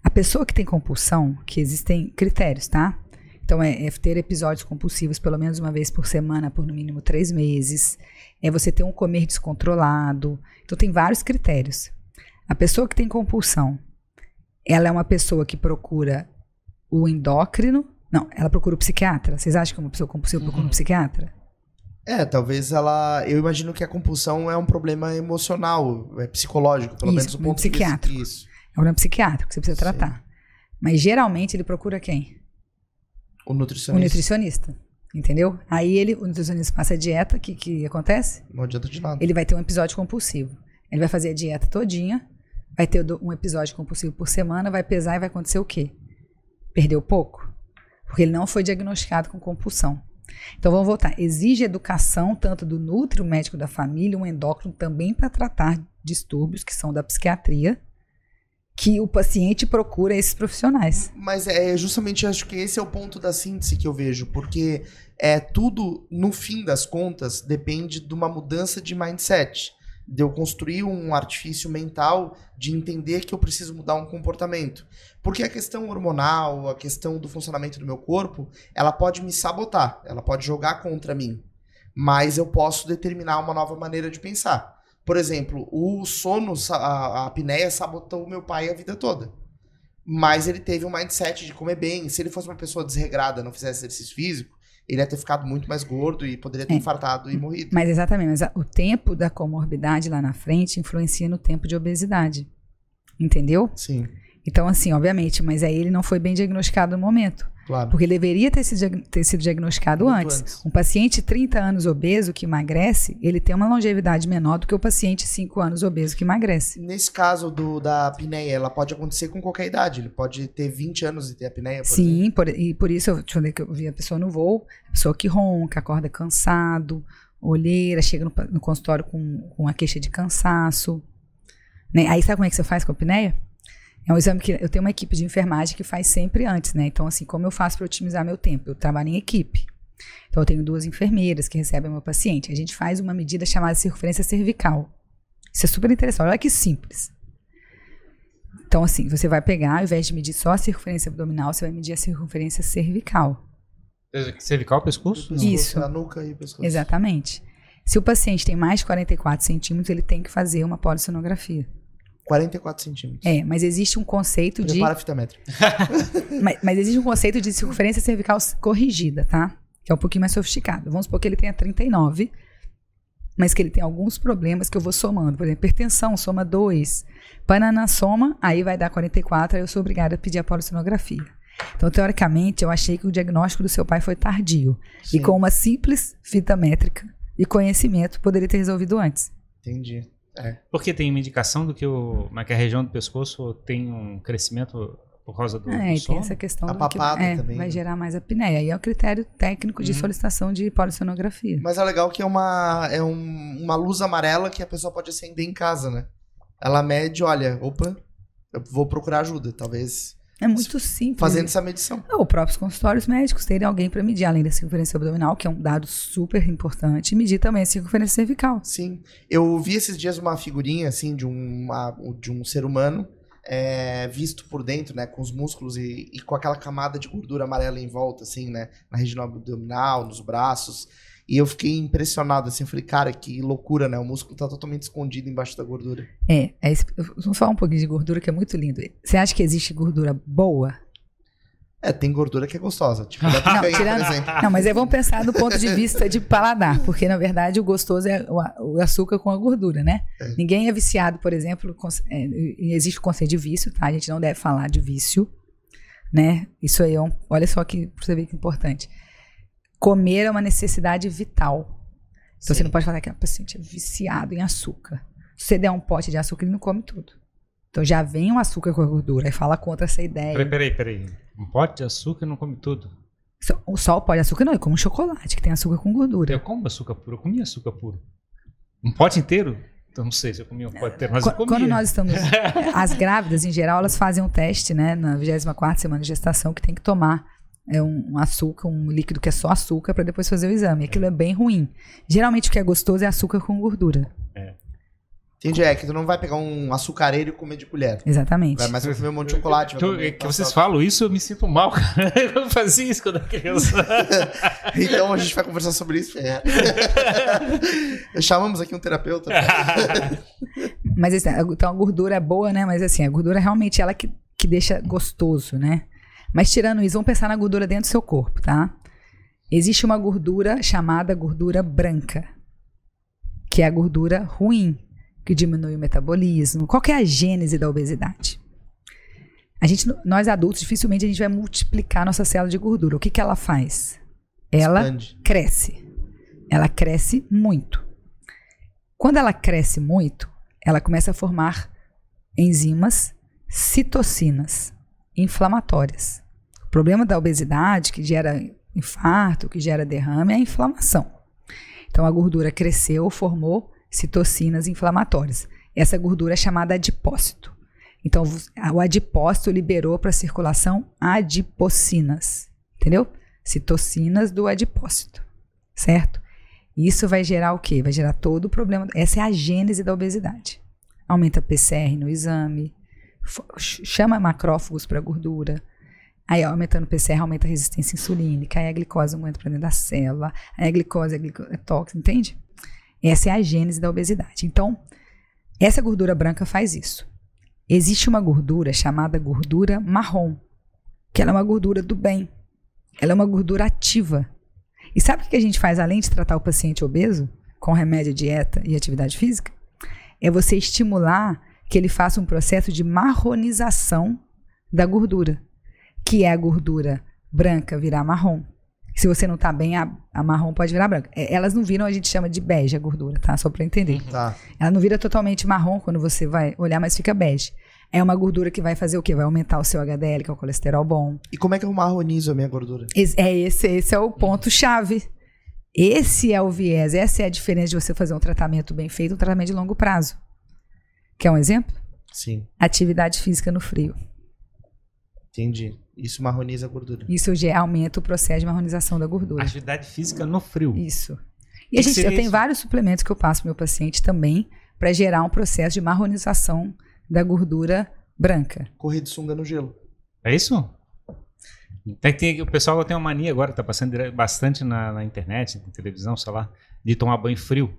Speaker 1: A pessoa que tem compulsão, que existem critérios, tá? Então, é, é, ter episódios compulsivos pelo menos uma vez por semana, por no mínimo três meses. É você ter um comer descontrolado. Então, tem vários critérios. A pessoa que tem compulsão, ela é uma pessoa que procura o endócrino. Não, ela procura o psiquiatra. Vocês acham que uma pessoa compulsiva procura um uhum. psiquiatra?
Speaker 2: É, talvez ela. Eu imagino que a compulsão é um problema emocional, é psicológico, pelo
Speaker 1: Isso,
Speaker 2: menos o ponto
Speaker 1: psiquiátrico.
Speaker 2: de vista. Isso.
Speaker 1: É um problema psiquiátrico que você precisa tratar. Sim. Mas geralmente ele procura quem?
Speaker 2: O nutricionista.
Speaker 1: O nutricionista. Entendeu? Aí ele, o nutricionista passa a dieta, o que, que acontece?
Speaker 2: Não adianta de nada.
Speaker 1: Ele vai ter um episódio compulsivo. Ele vai fazer a dieta todinha, vai ter um episódio compulsivo por semana, vai pesar e vai acontecer o quê? Perdeu pouco. Porque ele não foi diagnosticado com compulsão. Então vamos voltar. Exige educação tanto do nutri, o médico da família, um endócrino também para tratar distúrbios que são da psiquiatria, que o paciente procura esses profissionais.
Speaker 2: Mas é justamente acho que esse é o ponto da síntese que eu vejo, porque é tudo no fim das contas depende de uma mudança de mindset de eu construir um artifício mental de entender que eu preciso mudar um comportamento. Porque a questão hormonal, a questão do funcionamento do meu corpo, ela pode me sabotar, ela pode jogar contra mim. Mas eu posso determinar uma nova maneira de pensar. Por exemplo, o sono, a, a apneia sabotou o meu pai a vida toda. Mas ele teve um mindset de comer bem. Se ele fosse uma pessoa desregrada, não fizesse exercício físico, ele ia ter ficado muito mais gordo e poderia ter é. infartado e morrido.
Speaker 1: Mas exatamente, mas o tempo da comorbidade lá na frente influencia no tempo de obesidade. Entendeu?
Speaker 2: Sim.
Speaker 1: Então, assim, obviamente, mas aí ele não foi bem diagnosticado no momento.
Speaker 2: Claro.
Speaker 1: Porque deveria ter sido, ter sido diagnosticado antes. antes. Um paciente de 30 anos obeso que emagrece, ele tem uma longevidade menor do que o paciente de 5 anos obeso que emagrece.
Speaker 2: Nesse caso do, da apneia, ela pode acontecer com qualquer idade. Ele pode ter 20 anos e ter apneia, por
Speaker 1: Sim, por, e por isso, eu, ver que eu vi a pessoa no voo, a pessoa que ronca, acorda cansado, olheira, chega no, no consultório com, com uma queixa de cansaço. Né? Aí sabe como é que você faz com a apneia? É um exame que eu tenho uma equipe de enfermagem que faz sempre antes, né? Então, assim, como eu faço para otimizar meu tempo? Eu trabalho em equipe. Então, eu tenho duas enfermeiras que recebem meu paciente. A gente faz uma medida chamada circunferência cervical. Isso é super interessante. Olha que simples. Então, assim, você vai pegar, ao invés de medir só a circunferência abdominal, você vai medir a circunferência cervical.
Speaker 3: Cervical, pescoço?
Speaker 1: Isso.
Speaker 2: A nuca e pescoço.
Speaker 1: Exatamente. Se o paciente tem mais de 44 centímetros, ele tem que fazer uma polissonografia.
Speaker 2: 44 centímetros.
Speaker 1: É, mas existe um conceito
Speaker 2: Prepara
Speaker 1: de.
Speaker 2: Para a fita métrica.
Speaker 1: mas, mas, existe um conceito de circunferência cervical corrigida, tá? Que é um pouquinho mais sofisticado. Vamos supor que ele tenha 39, mas que ele tem alguns problemas que eu vou somando. Por exemplo, hipertensão, soma 2. Banana soma, aí vai dar 44, aí eu sou obrigada a pedir a polissonografia. Então, teoricamente, eu achei que o diagnóstico do seu pai foi tardio. Sim. E com uma simples fita métrica e conhecimento, poderia ter resolvido antes.
Speaker 2: Entendi. É.
Speaker 3: Porque tem uma indicação do que, o, é que a região do pescoço tem um crescimento por causa do,
Speaker 1: é,
Speaker 3: do
Speaker 1: tem essa questão
Speaker 2: a
Speaker 1: do
Speaker 2: papada
Speaker 1: que é,
Speaker 2: também.
Speaker 1: vai gerar mais apneia. E é o critério técnico de uhum. solicitação de polissonografia.
Speaker 2: Mas é legal que é uma, é um, uma luz amarela que a pessoa pode acender em casa, né? Ela mede, olha, opa, eu vou procurar ajuda, talvez
Speaker 1: é muito simples.
Speaker 2: Fazendo essa medição.
Speaker 1: Não, os próprios consultórios médicos terem alguém para medir, além da circunferência abdominal, que é um dado super importante, medir também a circunferência cervical.
Speaker 2: Sim. Eu vi esses dias uma figurinha, assim, de, uma, de um ser humano é, visto por dentro, né, com os músculos e, e, com aquela camada de gordura amarela em volta, assim, né, na região abdominal, nos braços. E eu fiquei impressionado, assim, eu falei, cara, que loucura, né? O músculo tá totalmente escondido embaixo da gordura.
Speaker 1: É, é vamos falar um pouquinho de gordura que é muito lindo. Você acha que existe gordura boa?
Speaker 2: É, tem gordura que é gostosa, tipo
Speaker 1: picanha, não, tirando. Não, mas aí vamos pensar do ponto de vista de paladar, porque na verdade o gostoso é o, açúcar com a gordura, né? É. Ninguém é viciado, por exemplo, é, existe o conceito de vício, tá? A gente não deve falar de vício, né? Isso aí é um, olha só que pra você ver que é importante comer é uma necessidade vital. Então Sim. você não pode falar que a paciente é viciado em açúcar. Se você der um pote de açúcar, ele não come tudo. Então já vem o açúcar com a gordura e fala contra essa ideia.
Speaker 3: Peraí, peraí, peraí. Um pote de açúcar não come tudo.
Speaker 1: Só- O só o pó de açúcar não, é como chocolate, que tem açúcar com gordura.
Speaker 3: Eu como açúcar puro, eu comia açúcar puro. Um pote inteiro? Então não sei se eu comia um pote inteiro, mas
Speaker 1: Qu-
Speaker 3: eu comia.
Speaker 1: Quando nós estamos. As grávidas, em geral, elas fazem um teste, né, na 24 semana de gestação, que tem que tomar é, um, açúcar, um líquido que é só açúcar, para depois fazer o exame. Aquilo é bem ruim. Geralmente o que é gostoso é açúcar com gordura.
Speaker 2: Entendi, é que tu não vai pegar um açucareiro e comer de colher.
Speaker 1: Exatamente.
Speaker 2: Vai, mas vai comer um monte de chocolate.
Speaker 3: Tu-
Speaker 2: comer
Speaker 3: é que vocês falam isso, eu me sinto mal, cara. Eu fazia isso quando era criança.
Speaker 2: Então a gente vai conversar sobre isso. É. Chamamos aqui um terapeuta.
Speaker 1: Mas assim, a- então a gordura é boa, né? Mas assim, a gordura realmente ela que, que deixa gostoso, né? Mas tirando isso, vamos pensar na gordura dentro do seu corpo, tá? Existe uma gordura chamada gordura branca, que é a gordura ruim, que diminui o metabolismo. Qual que é a gênese da obesidade? A gente, nós adultos, dificilmente a gente vai multiplicar nossa célula de gordura. O que, que ela faz? Ela
Speaker 2: Expande.
Speaker 1: cresce. Ela cresce muito. Quando ela cresce muito, ela começa a formar enzimas citocinas inflamatórias. Problema da obesidade, que gera infarto, que gera derrame, é a inflamação. Então a gordura cresceu, formou citocinas inflamatórias. Essa gordura é chamada adipócito. Então o adipócito liberou para a circulação adipocinas, entendeu? Citocinas do adipócito, certo? Isso vai gerar o quê? Vai gerar todo o problema. Essa é a gênese da obesidade. Aumenta PCR no exame, chama macrófagos para gordura. Aí, ó, aumentando o PCR, aumenta a resistência insulínica. Aí a glicose não entra para dentro da célula. Aí a glicose glico- é tóxica, entende? Essa é a gênese da obesidade. Então, essa gordura branca faz isso. Existe uma gordura chamada gordura marrom, que ela é uma gordura do bem. Ela é uma gordura ativa. E sabe o que a gente faz além de tratar o paciente obeso com remédio, dieta e atividade física? É você estimular que ele faça um processo de marronização da gordura, que é a gordura branca virar marrom. Se você não tá bem, a, a marrom pode virar branca. É, Elas não viram, a gente chama de bege a gordura, tá? Só para entender.
Speaker 2: Tá.
Speaker 1: Ela não vira totalmente marrom quando você vai olhar, mas fica bege. É uma gordura que vai fazer o quê? Vai aumentar o seu HDL, que é o colesterol bom.
Speaker 2: E como é que eu marronizo a minha gordura?
Speaker 1: Esse- É esse, esse é o ponto chave. Esse é o viés, essa é a diferença de você fazer um tratamento bem feito, um tratamento de longo prazo. Quer um exemplo?
Speaker 2: Sim,
Speaker 1: Atividade física no frio.
Speaker 2: Entendi. Isso marroniza a gordura.
Speaker 1: Isso já aumenta o processo de marronização da gordura.
Speaker 3: Atividade física no frio.
Speaker 1: Isso. E
Speaker 3: Que
Speaker 1: a gente, eu tenho
Speaker 3: isso?
Speaker 1: vários suplementos que eu passo pro meu paciente também para gerar um processo de marronização da gordura branca.
Speaker 2: Correr de sunga no gelo.
Speaker 3: É isso? Tem, tem, o pessoal tem uma mania agora, tá passando bastante na, na internet, na televisão, sei lá, de tomar banho frio.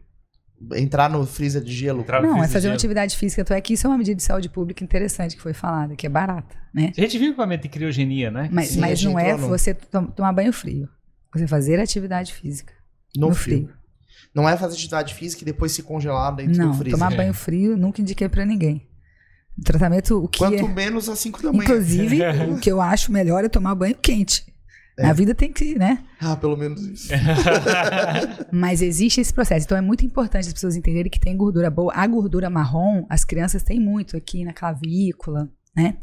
Speaker 2: Entrar no freezer de gelo.
Speaker 3: Entrar no
Speaker 1: Não, é fazer uma atividade física. Então, é que isso é uma medida de saúde pública interessante que foi falada, que é barata, né?
Speaker 3: A gente viu equipamento de criogenia, né?
Speaker 1: Mas,
Speaker 2: Sim, a
Speaker 1: mas não é
Speaker 2: no-
Speaker 1: você tom- tomar banho frio. Você fazer atividade física
Speaker 2: No,
Speaker 1: no,
Speaker 2: frio.
Speaker 1: frio.
Speaker 2: Não é fazer atividade física e depois se congelar dentro
Speaker 1: Não,
Speaker 2: do freezer.
Speaker 1: tomar
Speaker 3: É.
Speaker 1: banho frio nunca indiquei pra ninguém. O tratamento, o que
Speaker 2: Quanto
Speaker 1: é,
Speaker 2: menos às 5 da manhã.
Speaker 1: inclusive, o que eu acho melhor é tomar banho quente. A vida tem que, né?
Speaker 2: Ah, pelo menos isso.
Speaker 1: Mas existe esse processo. Então é muito importante as pessoas entenderem que tem gordura boa. A gordura marrom, as crianças têm muito aqui na clavícula, né?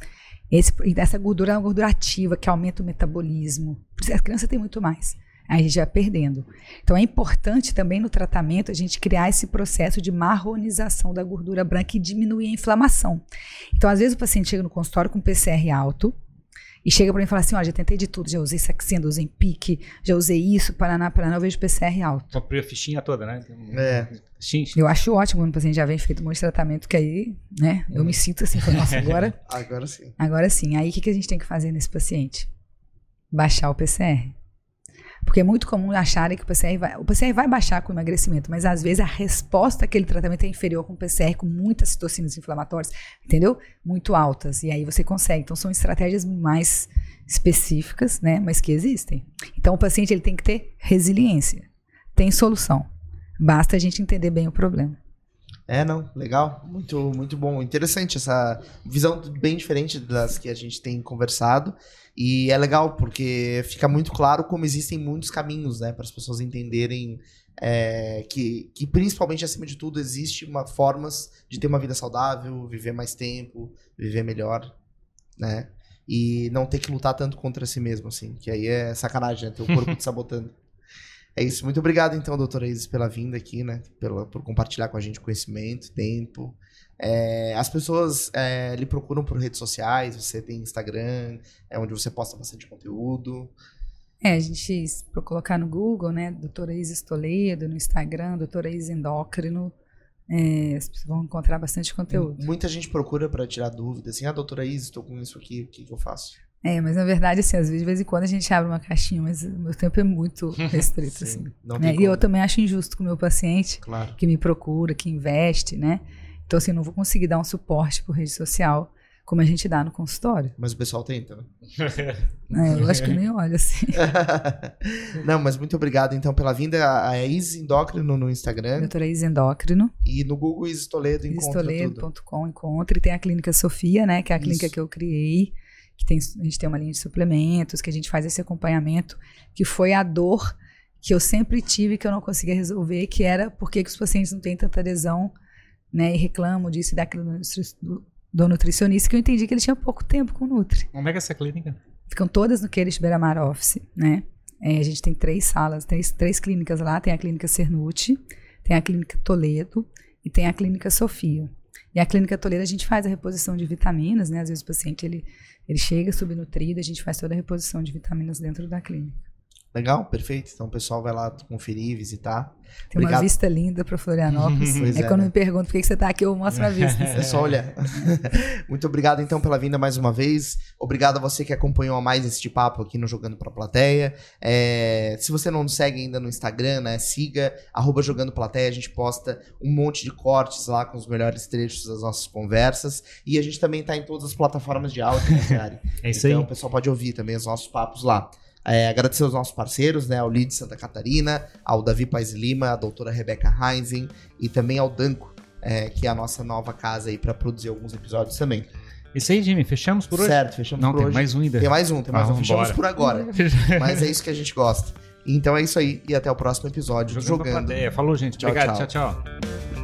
Speaker 1: Esse, e essa gordura é uma gordura ativa que aumenta o metabolismo. As crianças têm muito mais. Aí a gente vai perdendo. Então é importante também no tratamento a gente criar esse processo de marronização da gordura branca e diminuir a inflamação. Então, às vezes, o paciente chega no consultório com PCR alto e chega para mim e fala assim: ó, já tentei de tudo, já usei Saxenda, usei Pique, já usei isso, Paraná, Paraná, eu vejo PCR alto.
Speaker 3: Comprei a fichinha toda, né? Um-
Speaker 2: É.
Speaker 1: Eu acho ótimo quando o paciente já vem feito um monte de tratamento, que aí, né, eu me sinto assim, falo, nossa, agora,
Speaker 2: Agora sim.
Speaker 1: agora sim. Aí o que, que a gente tem que fazer nesse paciente? Baixar o PCR. Porque é muito comum acharem que o PCR vai. O PCR vai baixar com o emagrecimento, mas às vezes a resposta àquele tratamento é inferior com o PCR, com muitas citocinas inflamatórias, entendeu? Muito altas. E aí você consegue. Então são estratégias mais específicas, né? Mas que existem. Então o paciente ele tem que ter resiliência. Tem solução. Basta a gente entender bem o problema.
Speaker 2: É, não, legal, muito, muito bom, interessante essa visão bem diferente das que a gente tem conversado e é legal porque fica muito claro como existem muitos caminhos, né, para as pessoas entenderem é, que, que principalmente, acima de tudo, existe uma, formas de ter uma vida saudável, viver mais tempo, viver melhor, né? E não ter que lutar tanto contra si mesmo, assim, que aí é sacanagem, né? Ter o corpo te sabotando. É isso. Muito obrigado, então, doutora Isis, pela vinda aqui, né? Pela, por compartilhar com a gente conhecimento, tempo. É, as pessoas é, lhe procuram por redes sociais, você tem Instagram, é onde você posta bastante conteúdo.
Speaker 1: É, a gente, para colocar no Google, né, doutora Isis Toledo, no Instagram, doutora Isis Endócrino, é, as pessoas vão encontrar bastante conteúdo.
Speaker 2: Muita gente procura para tirar dúvidas, assim, ah, doutora Isis, estou com isso aqui, o que, que eu faço?
Speaker 1: É, mas na verdade, assim, às vezes, de vez em quando a gente abre uma caixinha, mas o meu tempo é muito restrito, Sim, assim. Né? E eu também acho injusto com o meu paciente,
Speaker 2: claro.
Speaker 1: que me procura, que investe, né? Então, assim, não vou conseguir dar um suporte por rede social como a gente dá no consultório.
Speaker 2: Mas o pessoal tenta, né?
Speaker 1: é, eu acho que nem olha assim.
Speaker 2: não, mas muito obrigado, então, pela vinda. A Is Endócrino no Instagram.
Speaker 1: Doutora Is Endócrino.
Speaker 2: E no Google Is Toledo encontra
Speaker 1: Istoledo.com encontra. E tem a Clínica Sofia, né? Que é a clínica Isso. que eu criei. Que tem, a gente tem uma linha de suplementos, que a gente faz esse acompanhamento, que foi a dor que eu sempre tive que eu não conseguia resolver, que era por que os pacientes não têm tanta adesão né, e reclamam disso e daquilo do, do nutricionista, que eu entendi que ele tinha pouco tempo com o Nutri.
Speaker 3: Como é que é essa clínica?
Speaker 1: Ficam todas no Queires Beira-Mar Office, né? É, a gente tem três salas, três, três clínicas lá. Tem a clínica Cernuti, tem a clínica Toledo e tem a clínica Sofia. E a clínica Toledo a gente faz a reposição de vitaminas, né? Às vezes o paciente ele, ele chega subnutrido, a gente faz toda a reposição de vitaminas dentro da clínica.
Speaker 2: Legal, perfeito. Então o pessoal vai lá conferir, visitar.
Speaker 1: Tem Obrigado. uma vista linda para Florianópolis. é, é, quando né? me pergunto por que você está aqui, eu mostro a vista.
Speaker 2: É só olhar. Muito obrigado, então, pela vinda mais uma vez. Obrigado a você que acompanhou mais este papo aqui no Jogando Pra Plateia. É, se você não nos segue ainda no Instagram, né, siga, arroba Jogando Plateia. A gente posta um monte de cortes lá com os melhores trechos das nossas conversas. E a gente também está em todas as plataformas de áudio, né?
Speaker 3: É isso então, aí.
Speaker 2: Então, o pessoal pode ouvir também os nossos papos lá. É, agradecer aos nossos parceiros, né, ao Lid Santa Catarina, ao Davi Paes Lima, a doutora Rebeca Heinzen e também ao Danco, é, que é a nossa nova casa aí para produzir alguns episódios também.
Speaker 3: Isso aí, Jimmy, fechamos por hoje?
Speaker 2: Certo, fechamos
Speaker 3: Não,
Speaker 2: por
Speaker 3: tem
Speaker 2: hoje.
Speaker 3: mais um ainda.
Speaker 2: Tem mais um, tem mais ah, um. Fechamos embora. por agora. Mas é isso que a gente gosta. Então é isso aí e até o próximo episódio. Jogando,
Speaker 3: Jogando. Falou, gente. Tchau, Obrigado. tchau, tchau. tchau.